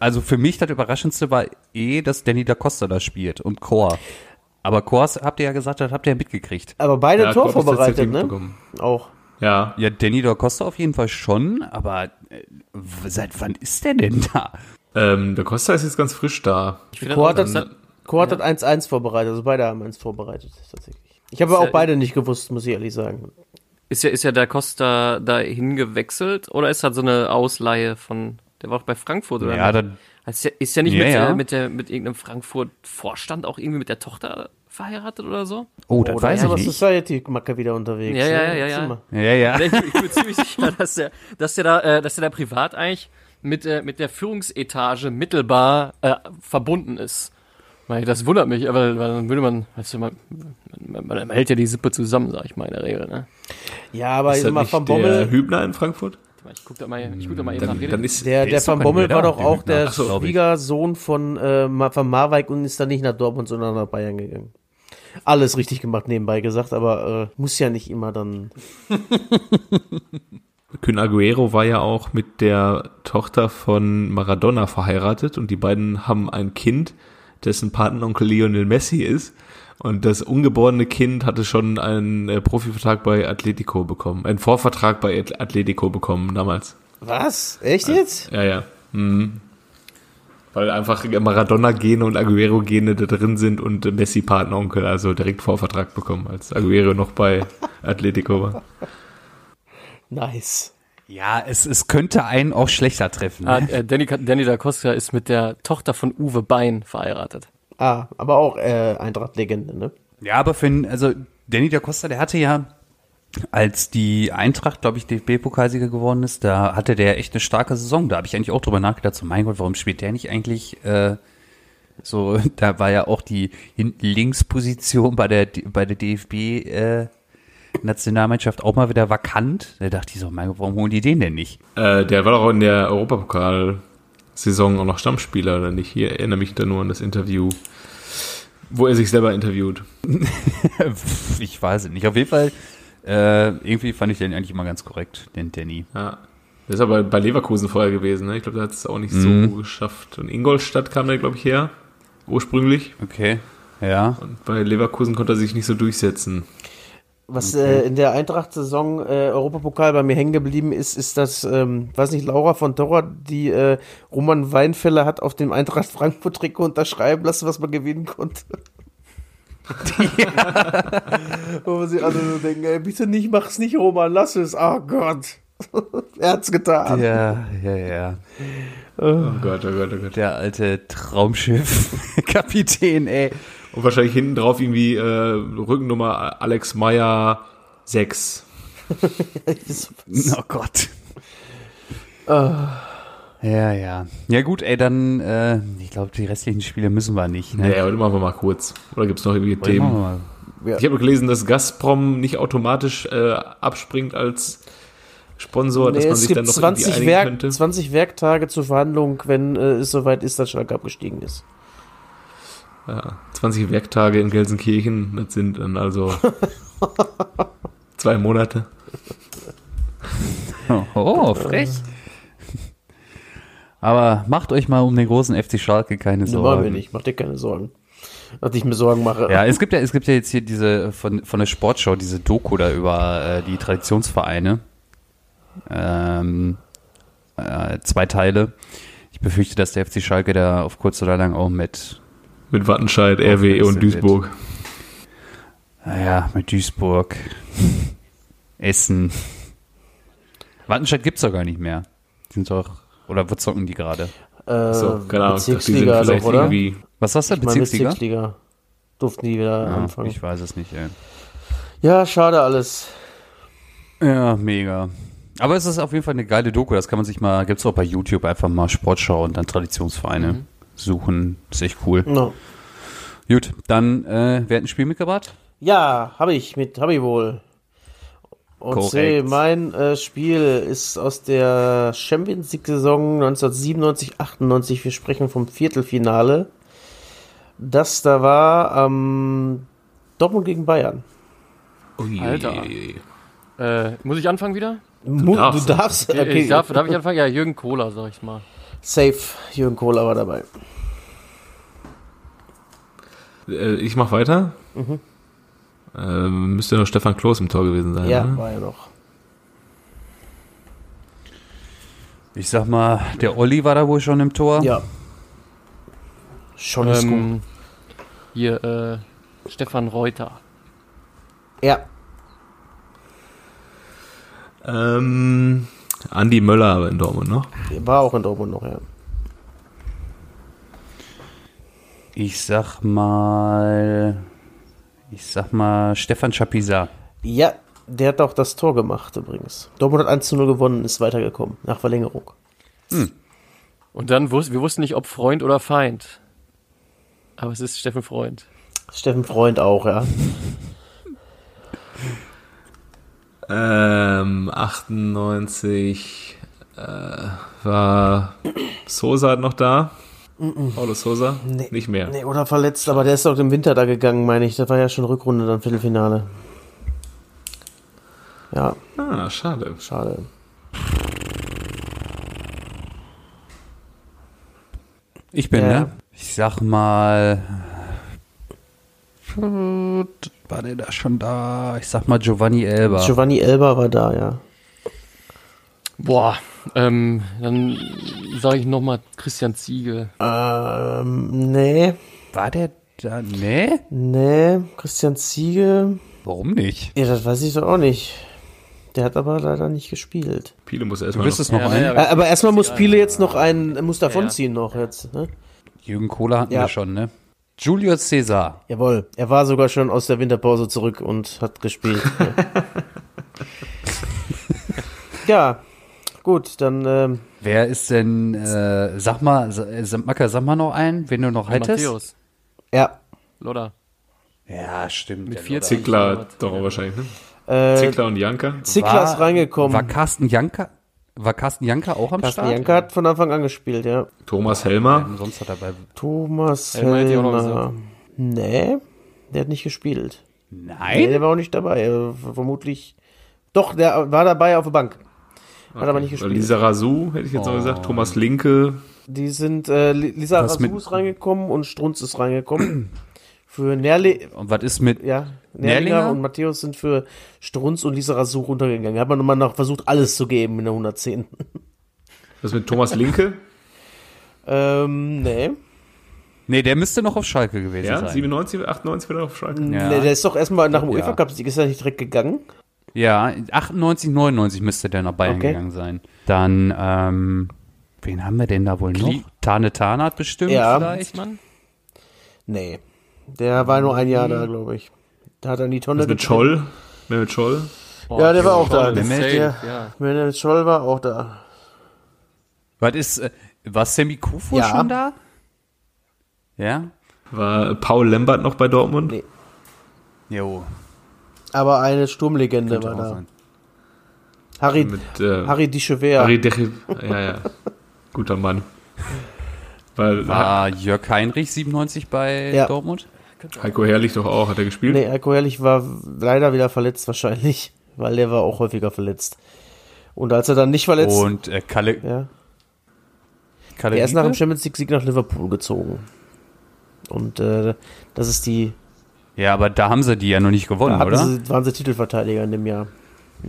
also für mich das Überraschendste war eh, dass Danny da Costa da spielt und Chor. Aber Chors habt ihr ja gesagt, das habt ihr ja mitgekriegt. Aber beide ja, Tor vorbereitet, ne? Auch. Ja. Ja, Danny da Costa auf jeden Fall schon, aber äh, seit wann ist der denn da? Ähm, der Costa ist jetzt ganz frisch da. Ich finde Chor hat, das das, Chor hat das 1-1 vorbereitet, also beide haben eins vorbereitet, tatsächlich. Ich habe Ist auch ja- beide nicht gewusst, muss ich ehrlich sagen. ist ja, ist ja der Costa da hingewechselt oder ist das so eine Ausleihe von, der war auch bei Frankfurt oder? Ja, dann, Ist ja, ist ja nicht Ja, mit, ja. Mit, der, mit irgendeinem Frankfurt-Vorstand auch irgendwie mit der Tochter verheiratet oder so? oh, das Oder weiß ist aber ich nicht. Society-Macke wieder unterwegs. Ja, ja, ne? ja, ja, ja. Ja, ja. [LAUGHS] Ich, ich bin ziemlich sicher, dass der, dass der da, äh, dass der da privat eigentlich mit, äh, mit der Führungsetage mittelbar äh, verbunden ist. Weil das wundert mich, weil, weil dann würde man, weißt du, man, man, man, man hält ja die Sippe zusammen, sag ich mal in der Regel. Ne? Ja, aber Ist mal nicht Van der Bommel, Hübner in Frankfurt? Mal, Ich guck da mal, ich guck da mal eben nach. Dann, dann ist der, der ist doch Van Bommel war doch der auch der so. Schwiegersohn von, äh, von Marwijk und ist dann nicht nach Dortmund, sondern nach Bayern gegangen. Alles richtig gemacht, nebenbei gesagt, aber äh, muss ja nicht immer dann. [LAUGHS] Kun Aguero war ja auch mit der Tochter von Maradona verheiratet und die beiden haben ein Kind, dessen Patenonkel Lionel Messi ist. Und das ungeborene Kind hatte schon einen äh, Profivertrag bei Atletico bekommen, einen Vorvertrag bei At- Atletico bekommen damals. Was? Echt jetzt? Ja, ja. Mhm. Weil einfach Maradona-Gene und Aguero-Gene da drin sind und Messi Patenonkel, also direkt Vorvertrag bekommen, als Aguero noch bei [LAUGHS] Atletico war. Nice. Ja, es, es könnte einen auch schlechter treffen. Ah, Ne? äh, Danny, Danny da Costa ist mit der Tochter von Uwe Bein verheiratet. Ah, aber auch äh, Eintracht-Legende, ne? Ja, aber für einen, also Danny da Costa, der hatte ja, als die Eintracht, glaube ich, DFB-Pokalsieger geworden ist, da hatte der echt eine starke Saison. Da habe ich eigentlich auch drüber nachgedacht, so mein Gott, warum spielt der nicht eigentlich äh, so, [LAUGHS] da war ja auch die Linksposition bei der bei der DFB äh, Nationalmannschaft auch mal wieder vakant. Da dachte ich so, mein Gott, warum holen die den denn nicht? Äh, der war doch auch in der Europapokal-Saison auch noch Stammspieler, oder nicht? Hier erinnere mich da nur an das Interview, wo er sich selber interviewt. [LAUGHS] ich weiß es nicht. Auf jeden Fall, äh, irgendwie fand ich den eigentlich immer ganz korrekt, den Danny. Ja. Der ist aber bei Leverkusen vorher gewesen, ne? Ich glaube, der hat es auch nicht so Mhm. geschafft. Und Ingolstadt kam der, glaube ich, her, ursprünglich. Okay. Ja. Und bei Leverkusen konnte er sich nicht so durchsetzen. Was äh, in der Eintracht-Saison äh, Europapokal bei mir hängen geblieben ist, ist, dass, ähm, weiß nicht, Laura von Torra, die äh, Roman Weinfeller hat auf dem Eintracht Frankfurt-Trikot unterschreiben lassen, was man gewinnen konnte. [LAUGHS] Wo wir sie alle so denken, ey, bitte nicht, mach's nicht, Roman, lass es. Oh Gott. [LAUGHS] er hat's getan. Ja, ja, ja. Oh Gott, oh Gott, oh Gott. Der alte Traumschiff-Kapitän, ey. Und wahrscheinlich hinten drauf irgendwie äh, Rückennummer Alex Meyer 6. [LAUGHS] Oh Gott. Ja, ja. Ja gut, ey, dann, äh, ich glaube, die restlichen Spiele müssen wir nicht. Ne? Naja, heute machen wir mal kurz. Oder gibt es noch irgendwie Themen? mal. Ich habe gelesen, dass Gazprom nicht automatisch äh, abspringt als Sponsor, dass Nee, man es sich gibt dann noch 20, irgendwie einigen Werk, könnte. 20 Werktage zur Verhandlung, wenn äh, es soweit ist, dass Schalke abgestiegen ist. Ja, 20 Werktage in Gelsenkirchen, das sind dann also [LAUGHS] zwei Monate. Oh, oh, frech. Aber macht euch mal um den großen FC Schalke keine So wollen wir Sorgen. nicht, mach dir keine Sorgen. Dass ich mir Sorgen mache. Ja, es gibt ja, es gibt ja jetzt hier diese von, von der Sportschau, diese Doku da über äh, die Traditionsvereine. Ähm, äh, zwei Teile. Ich befürchte, dass der FC Schalke da auf kurz oder lang auch mit, Mit Wattenscheid, RW Aufgelistet und Duisburg. naja, mit Duisburg, Essen. Wattenscheid gibt's doch gar nicht mehr. Die sind doch, oder wo zocken die gerade? Äh, So, sind Bezirksliga vielleicht doch, oder? irgendwie. Was hast du, Ich meine, Bezirksliga? Bezirksliga. Durften die wieder Ja, anfangen. ich weiß es nicht, ey. Ja, schade alles. Ja, mega. Aber es ist auf jeden Fall eine geile Doku. Das kann man sich mal, gibt's auch bei YouTube einfach mal Sportschau und dann Traditionsvereine suchen. Ist echt cool. No. Gut, dann, äh, wer hat ein Spiel mitgebracht? Ja, habe ich mit, habe ich wohl. Und Korrekt. seh, mein äh, Spiel ist aus der Champions League Saison 1997, 98. Wir sprechen vom Viertelfinale. Das da war ähm, Dortmund gegen Bayern. Ui, Alter. Äh, muss ich anfangen wieder? Du darfst. darfst. Okay. Okay, Ich darf, darf ich anfangen? Ja, Jürgen Kohler, sag ich mal. Safe. Jürgen Kohler war dabei. Äh, ich mach weiter. Ähm, müsste noch Stefan Kloß im Tor gewesen sein. Ja, ne? war ja noch. Ich sag mal, der Olli war da wohl schon im Tor. Ja. Schon ist gut. Ähm, hier, äh, Stefan Reuter. Ja. Ähm, Andi Möller aber in Dortmund noch. War auch in Dortmund noch, ja. Ich sag mal, ich sag mal, Stefan Chapiza. Ja, der hat auch das Tor gemacht übrigens. Dortmund hat 1 zu 0 gewonnen, ist weitergekommen. Nach Verlängerung. Und dann wussten wir wussten nicht, ob Freund oder Feind. Aber es ist Steffen Freund. Steffen Freund auch, ja. Ähm, 98 äh, war Sosa noch da. Paulo Sosa? Nee. Nicht mehr. Nee, oder verletzt, aber der ist auch im Winter da gegangen, meine ich. Das war ja schon Rückrunde, dann Viertelfinale. Ja, Ah, schade. schade. Ich bin, Ja. ne? Ich sag mal, war der da schon da? Ich sag mal Giovanni Elba. Giovanni Elba war da, ja. Boah, ähm, dann sage ich nochmal Christian Ziege. Ähm, nee, war der da? Nee? nee, Christian Ziege. Warum nicht? Ja, das weiß ich doch auch nicht. Der hat aber leider nicht gespielt. Piele muss Du erstmal wirst noch. es noch Ja, ein. ja, Äh, Aber erstmal muss Piele jetzt noch einen, muss davonziehen noch jetzt. Ne? Jürgen Kohler hatten Ja. wir schon, ne? Julius Caesar. Jawohl, er war sogar schon aus der Winterpause zurück und hat gespielt. ja, [LAUGHS] gut, dann ähm, Wer ist denn, äh, sag mal, äh, Macker, sag mal noch einen, wenn du noch hättest. Matthäus. ja. Lodder. Ja, stimmt. Mit 40. Zickler doch auch wahrscheinlich, ne? Äh, Zickler und Janka. Zickler ist reingekommen. War Carsten Janka, war Carsten Janka auch am Carsten Start? Janka hat von Anfang an gespielt, ja. Thomas Helmer. Sonst hat er bei, Thomas Helmer hätte ich auch noch Helmer. Nee, der hat nicht gespielt. Nee, nein? der war auch nicht dabei. äh, Vermutlich. Doch, der war dabei auf der Bank. Hat aber nicht gespielt. Lisa Razou, hätte ich jetzt noch gesagt. Thomas Linke. Die sind, äh, Li- Lisa Rasu ist reingekommen und Strunz ist reingekommen. Für Nerli, Und was ist mit, ja, Nerlinger, Nerlinger? und Matthäus sind für Strunz und Lisa Rasu runtergegangen. Hat man nochmal noch versucht, alles zu geben in der 110. Was mit Thomas Linke? ähm, nee. nee, der müsste noch auf Schalke gewesen Ja, sein. 97, 98 wieder auf Schalke. Ja. Nee, der ist doch erstmal nach dem. UEFA Cup Sieg ist er nicht direkt gegangen. Ja, 98, 99 müsste der nach Bayern Okay. gegangen sein. Dann, ähm, wen haben wir denn da wohl noch? Tane Tarnat bestimmt Ja. vielleicht? Mann? Nee. Der war nur ein Jahr da, glaube ich. Da hat er in die Tonne Was mit. Scholl? Mehmet Scholl? Ja, der war auch da. Scholl, Mehmet, safe, der- ja. Mehmet Scholl war auch da. Was ist, äh, war Sammy Kufur Ja. schon da? Ja? War Paul Lambert noch bei Dortmund? Nee. Jo. Aber eine Sturmlegende könnte war da. sein. Harry, Mit äh, Harry Dichever. Harry Deche. Ja, ja. Guter Mann. Weil War Jörg Heinrich 97 bei Ja. Dortmund? Heiko Herrlich doch auch, hat er gespielt? Nee, Heiko Herrlich war leider wieder verletzt wahrscheinlich, [LAUGHS] weil der war auch häufiger verletzt. Und als er dann nicht verletzt, Und äh, Kalle, ja, Kalle er ist nach dem? Champions League Sieg nach Liverpool gezogen. Und äh, das ist die, Ja, aber da haben sie die ja noch nicht gewonnen, oder? sie, waren sie Titelverteidiger in dem Jahr.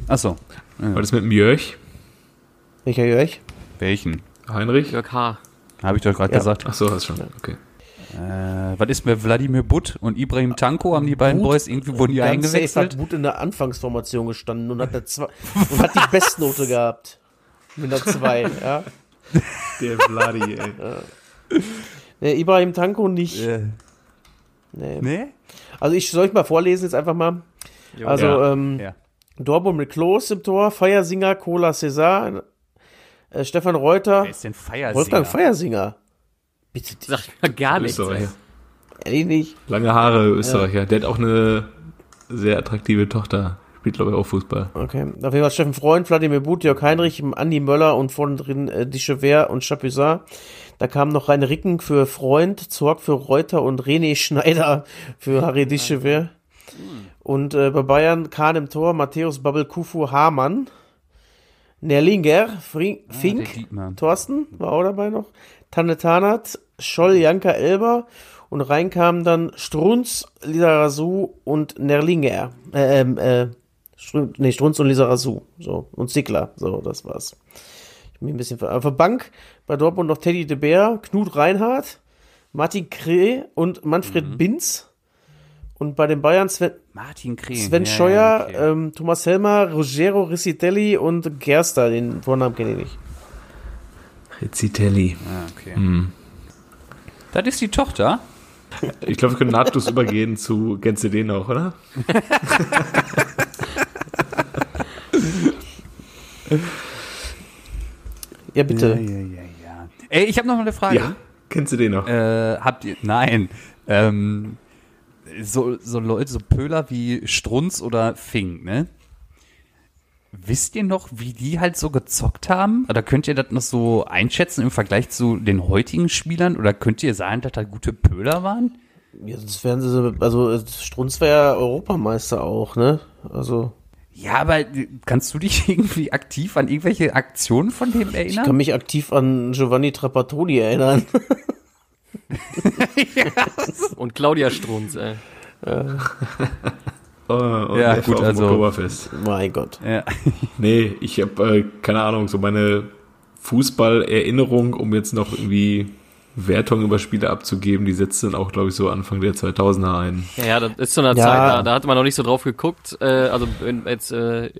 Achso. War das mit dem Jörch? Welcher Jörg? Welchen? Heinrich? Jörg H. Habe ich doch gerade Ja. gesagt. Ach so, hast schon. Okay. Äh, was ist mit Wladimir Butt und Ibrahim Tanko? Haben die beiden Butt- Boys irgendwie wurden die Ganz safe eingewechselt? hat Wut in der Anfangsformation gestanden und hat, der zwei, [LAUGHS] und hat die Bestnote gehabt. Mit einer 2, [LAUGHS] ja. Der Vladi, ey. Nee, Ibrahim Tanko nicht. Äh, Nee. nee? Also ich soll ich mal vorlesen jetzt einfach mal. Also Ja. ähm, Ja. Dortmund mit Klos im Tor, Feiersinger, Cola César, äh, Stefan Reuter, Wer ist denn Feiersinger? Wolfgang Feiersinger. Bitte, Sag ich mal gar nichts. Österreicher. ehrlich nicht. Lange Haare, Österreicher. Der hat auch eine sehr attraktive Tochter. Spielt, glaube ich, auch Fußball. Okay. Auf jeden Fall Steffen Freund, Vladimir But, Jörg Heinrich, Andi Möller und vorne drin äh, Dichever und Chapuisat. Da kamen noch Rainer Ricken für Freund, Zorg für Reuter und René Schneider [LAUGHS] für Harry Dichever. Und äh, bei Bayern Kahn im Tor, Matthäus Babbel Kufu Hamann. Nerlinger, Fring, Fink, Dietmar. Thorsten war auch dabei noch. Tanne Tanat, Scholl, Janka, Elber. Und rein kamen dann Strunz, Lisa Rasu und Nerlinger. Äh, ähm, äh, Strun nee, Strunz und Lisa Rasu. So. Und Zickler. So, das war's. Ich bin ein bisschen ver Auf der Bank bei Dortmund noch Teddy de Beer, Knut Reinhardt, Martin Kreh und Manfred Mhm. Binz. Und bei den Bayern Sven, Martin Kreh. Sven ja, Scheuer, ja, okay. ähm, Thomas Helmer, Ruggero Ricitelli und Gerster. Den Vornamen kenne ich nicht. Rizzitelli. Ah, okay. Das ist die Tochter? Ich glaube, wir können nahtlos übergehen zu Gänse den auch, oder? Ja, bitte. Ja, ja, ja, ja. Ey, ich habe noch mal eine Frage. Ja. Kennst du den noch? Äh, habt ihr, nein, ähm, so, so Leute, so Pöler wie Strunz oder Fink, ne? Wisst ihr noch, wie die halt so gezockt haben? Oder könnt ihr das noch so einschätzen im Vergleich zu den heutigen Spielern? Oder könnt ihr sagen, dass da gute Pöler waren? Ja, das wären sie, so- also Strunz wäre ja Europameister auch, ne? Also, Ja, aber kannst du dich [LAUGHS] irgendwie aktiv an irgendwelche Aktionen von dem ich erinnern? kann mich aktiv an Giovanni Trapattoni erinnern. [LAUGHS] [LAUGHS] Und Claudia Strunz, ey. Oh, und Ja, gut, also- Oktoberfest. mein Gott. ja. [LAUGHS] Nee, ich habe, äh, keine Ahnung, so meine Fußballerinnerung, um jetzt noch irgendwie Wertung über Spiele abzugeben, die setzt dann auch, glaube ich, so Anfang der 2000er ein. Ja, ja, das ist zu einer Ja. Zeit, da, da hatte man noch nicht so drauf geguckt. Äh, also wenn jetzt äh,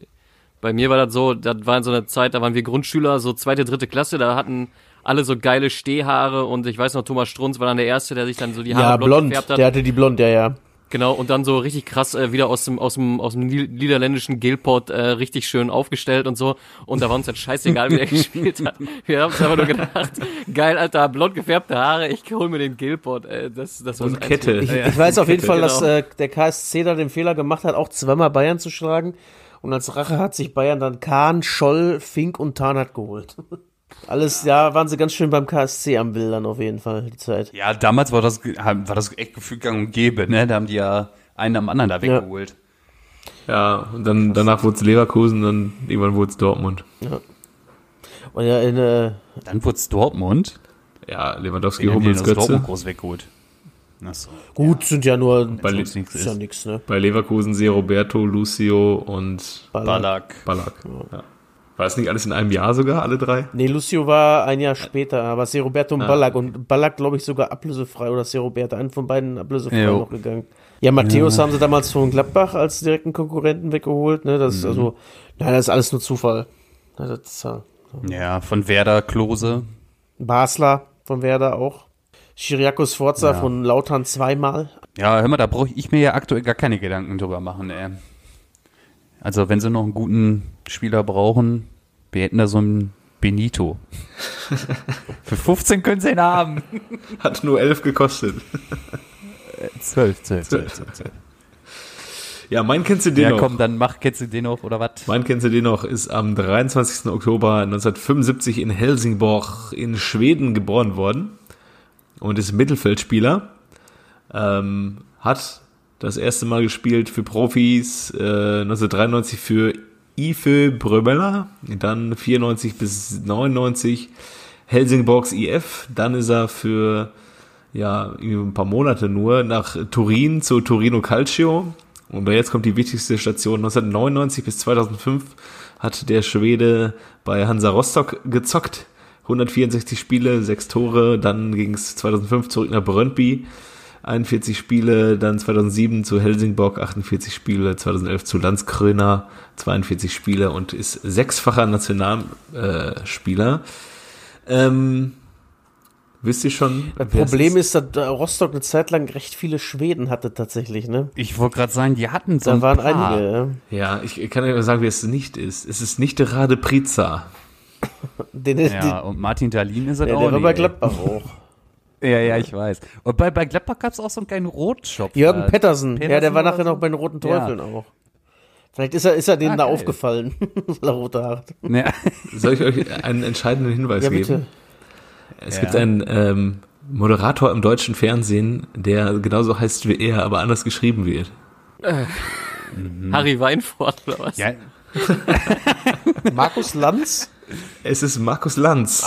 Bei mir war das so, das war in so einer Zeit, da waren wir Grundschüler, so zweite, dritte Klasse, da hatten alle so geile Stehhaare und ich weiß noch, Thomas Strunz war dann der Erste, der sich dann so die Haare Ja, blond. gefärbt hat. Der hatte die blond, ja, ja. Genau, und dann so richtig krass äh, wieder aus dem, aus dem, aus dem Nied- niederländischen Gilport äh, richtig schön aufgestellt und so. Und da war uns dann scheißegal, wie der [LAUGHS] gespielt hat. Wir haben uns einfach nur gedacht, geil, Alter, blond gefärbte Haare, ich hol mir den Gilport. Äh, das, das war Und. Kette. Ich, ich weiß auf jeden Fall, dass Genau. äh, der KSC da den Fehler gemacht hat, auch zweimal Bayern zu schlagen. Und als Rache hat sich Bayern dann Kahn, Scholl, Fink und Tarnath geholt. [LAUGHS] Alles, ja, waren sie ganz schön beim KSC am Bildern auf jeden Fall, die Zeit. Ja, damals war das, war das echt gefühlt gang und gäbe, ne? Da haben die ja einen am anderen da weggeholt. Ja, und dann danach wurde es Leverkusen, dann irgendwann wurde es Dortmund. Und ja, in, äh, Dann wurde es Dortmund. Ja, Lewandowski, Hummels, aus Dortmund Götze. groß weggeholt. Achso. gut, sind ja nur, Bei, Le ja nix, ne? bei Leverkusen sehe Roberto, Lucio und Ballack. Ballack. Ja. War das nicht alles in einem Jahr sogar, alle drei? Nee, Lucio war ein Jahr später, aber C. Roberto Ah. und Ballack. Und Ballack, glaube ich, sogar ablösefrei oder C. Roberto, einen von beiden ablösefrei Jo. noch gegangen. Ja, Matthäus haben sie damals von Gladbach als direkten Konkurrenten weggeholt, ne? Das ist Mhm. also, nein, das ist alles nur Zufall. Ja, Das ist, ja- Ja, von Werder, Klose. Basler von Werder auch. Chiriakos Forza Ja. von Lautern zweimal. Ja, hör mal, da brauche ich mir ja aktuell gar keine Gedanken drüber machen, ey. Also, wenn sie noch einen guten Spieler brauchen, wir hätten da so einen Benito. [LAUGHS] Für 15 können sie ihn haben. Hat nur elf gekostet. 12, 12, 12, 12. Ja, mein kennst du den Ja, noch? komm, dann mach, kennst du den noch, oder was? Mein kennst du den noch, ist am 23. Oktober 1975 in Helsingborg in Schweden geboren worden und ist Mittelfeldspieler. Ähm, hat das erste Mal gespielt für Profis, äh, 1993 für IFE Brömmeler, dann 94 bis 99 Helsingborgs IF, dann ist er für ja, ein paar Monate nur nach Turin zu Torino Calcio. Und jetzt kommt die wichtigste Station. 1999 bis 2005 hat der Schwede bei Hansa Rostock gezockt. 164 Spiele, 6 Tore. Dann ging es 2005 zurück nach Brøndby. 41 Spiele, dann 2007 zu Helsingborg, 48 Spiele, 2011 zu Landskröner, 42 Spiele und ist sechsfacher Nationalspieler. Äh, Spieler. ähm, wisst ihr schon? Das Problem ist, dass Rostock eine Zeit lang recht viele Schweden hatte tatsächlich, ne? Ich wollte gerade sagen, die hatten so Da ein waren paar. einige, ja. Ja, ich kann ja sagen, wer es nicht ist. Es ist nicht Rade Priza. [LAUGHS] Den, Ja, und Martin Dahlin ist er der, auch der war nicht, bei ey. Gladbach auch. [LAUGHS] Ja, ja, ich weiß. Und bei, bei Gladbach gab es auch so einen kleinen Rotschopf. Jürgen äh, Pettersen, ja, der Pettersen war nachher so? noch bei den Roten Teufeln Ja. auch. Vielleicht ist er, ist er denen Ah, da geil. aufgefallen, [LAUGHS] weil er rote Haare hat. Ja. Soll ich [LAUGHS] euch einen entscheidenden Hinweis Ja, geben? bitte. Es Ja. gibt einen ähm, Moderator im deutschen Fernsehen, der genauso heißt wie er, aber anders geschrieben wird. [LAUGHS] Harry Weinfurt oder was? ja, Markus Lanz? Es ist Markus Lanz.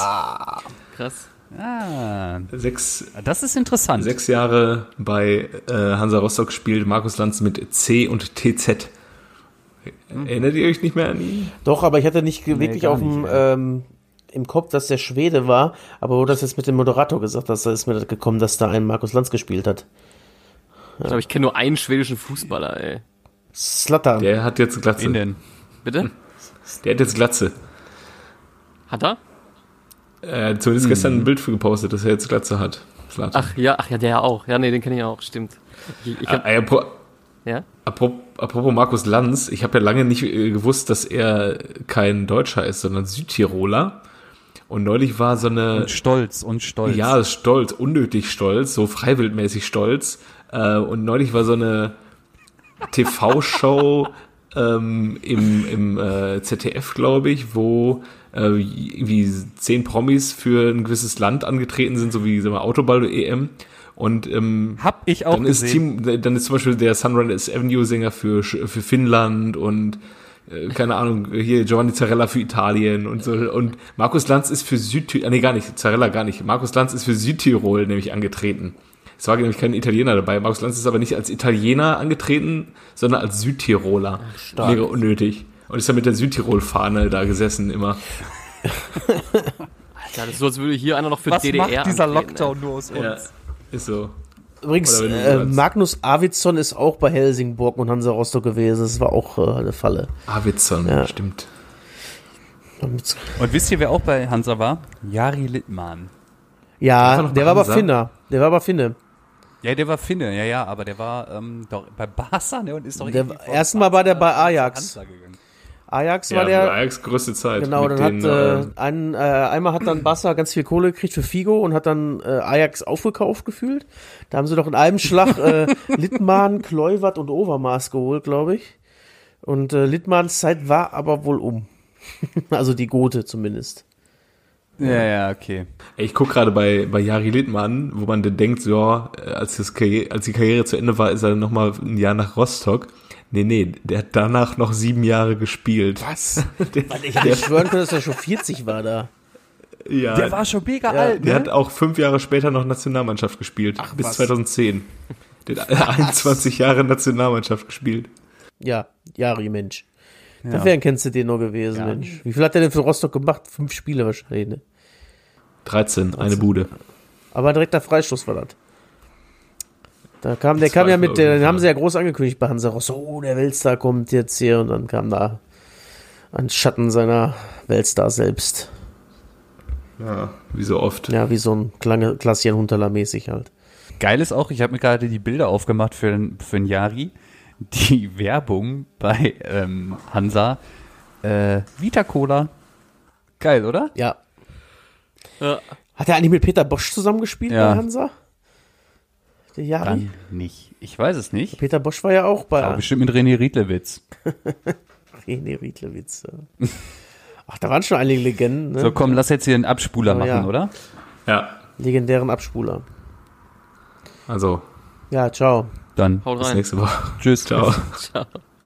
Krass. Ah, Sechs, das ist interessant. sechs Jahre bei äh, Hansa Rostock spielt Markus Lanz mit C und TZ. Erinnert ihr euch nicht mehr an ihn? Doch, aber ich hatte nicht ge- wirklich auf dem, nicht, ähm, im Kopf, dass der Schwede war, aber wo das jetzt mit dem Moderator gesagt hast, da ist mir das gekommen, dass da ein Markus Lanz gespielt hat. Ich glaube, ich kenne nur einen schwedischen Fußballer, ey. Slatan. Der hat jetzt Glatze. In den. Bitte? Der hat jetzt Glatze. Hat er? Er hat zumindest gestern ein Bild für gepostet, dass er jetzt Glatze hat. Zlatan. Ach ja, ach ja, der auch. Ja, nee, den kenne ich auch, stimmt. Ich, ich hab, Äh, apro- ja? apro- apropos Markus Lanz, ich habe ja lange nicht äh, gewusst, dass er kein Deutscher ist, sondern Südtiroler. Und neulich war so eine, Und stolz und stolz. ja, stolz, unnötig stolz, so freiwildmäßig stolz. Äh, und neulich war so eine TV-Show [LAUGHS] ähm, im, im äh, ZDF, glaube ich, wo äh, irgendwie zehn Promis für ein gewisses Land angetreten sind, so wie Autoball-EM. Und ähm, Hab ich auch dann ist, gesehen. Team, dann ist zum Beispiel der Sunrise Avenue Sänger für, für Finnland und äh, keine Ahnung, hier Giovanni Zarella für Italien und so. Und Markus Lanz ist für Südtirol, nee, gar nicht, Zarella gar nicht. Markus Lanz ist für Südtirol nämlich angetreten. Es war nämlich kein Italiener dabei. Markus Lanz ist aber nicht als Italiener angetreten, sondern als Südtiroler. Mega unnötig. Und ist dann mit der Südtirol-Fahne da gesessen immer. [LAUGHS] Alter, das ist so, als würde hier einer noch für Was DDR macht dieser antreten, Lockdown nur aus uns? Ja, ist so. Übrigens, äh, Magnus Arvidsson ist auch bei Helsingborg und Hansa Rostock gewesen. Das war auch äh, eine Falle. Arvidsson, Ja. stimmt. Und wisst ihr, wer auch bei Hansa war? Jari Littmann. Ja, er der war aber? Finner. Der war aber Finne. Ja, der war Finne, ja, ja, aber der war ähm, doch bei Barca ne, und ist doch Der- erstmal war der bei Ajax. Ajax Ja, war der. Ajax größte Zeit. Genau, dann den, hat äh, äh, ein, äh, einmal hat dann Barca ganz viel Kohle gekriegt für Figo und hat dann äh, Ajax aufgekauft gefühlt. Da haben sie doch in einem Schlag äh, [LAUGHS] Littmann, Kleuwert und Overmaß geholt, glaube ich. Und äh, Littmanns Zeit war aber wohl um. [LAUGHS] also die Gute zumindest. Ja, ja, okay. Ich guck gerade bei, bei Jari Littmann, wo man dann denkt, so, ja, als, das Karriere, als die Karriere zu Ende war, ist er noch mal ein Jahr nach Rostock. Nee, nee, der hat danach noch sieben Jahre gespielt. Was? [LAUGHS] Der, Ich hätte schwören können, dass er schon 40 war da. ja, Der war schon mega Ja, alt, der ne? hat auch fünf Jahre später noch Nationalmannschaft gespielt. bis was? 2010. Der hat 21 Jahre Nationalmannschaft gespielt. Ja, Jari, Mensch. Ja. Dafür kennst du den nur gewesen, Ja. Mensch. Wie viel hat der denn für Rostock gemacht? Fünf Spiele wahrscheinlich, ne? 13, eine Bude. Aber direkter Freistoß war das. Da kam, der Das kam ja mit, den haben sie ja groß angekündigt bei Hansa Rostock. Oh, der Weltstar kommt jetzt hier und dann kam da ein Schatten seiner Weltstar selbst. Ja, wie so oft. Ja, wie so ein Klassian Hunterler mäßig halt. Geil ist auch, ich habe mir gerade die Bilder aufgemacht für, den- für ein Jari. Die [LAUGHS] Werbung bei ähm, Hansa. Äh, Vita Cola. Geil, oder? Ja. Ja. Hat er eigentlich mit Peter Bosch zusammengespielt Ja. bei Hansa? Der Jari? Dann nicht. Ich weiß es nicht. Peter Bosch war ja auch bei Aber bestimmt mit René Riedlewitz. [LAUGHS] René Riedlewitz. ja. Ach, da waren schon einige Legenden, ne? So, komm, lass jetzt hier einen Abspuler Aber machen, ja. oder? Ja, Legendären Abspuler. also, Ja, ciao. Dann Haut bis rein. nächste Woche. tschüss. Ciao. Ciao. [LAUGHS]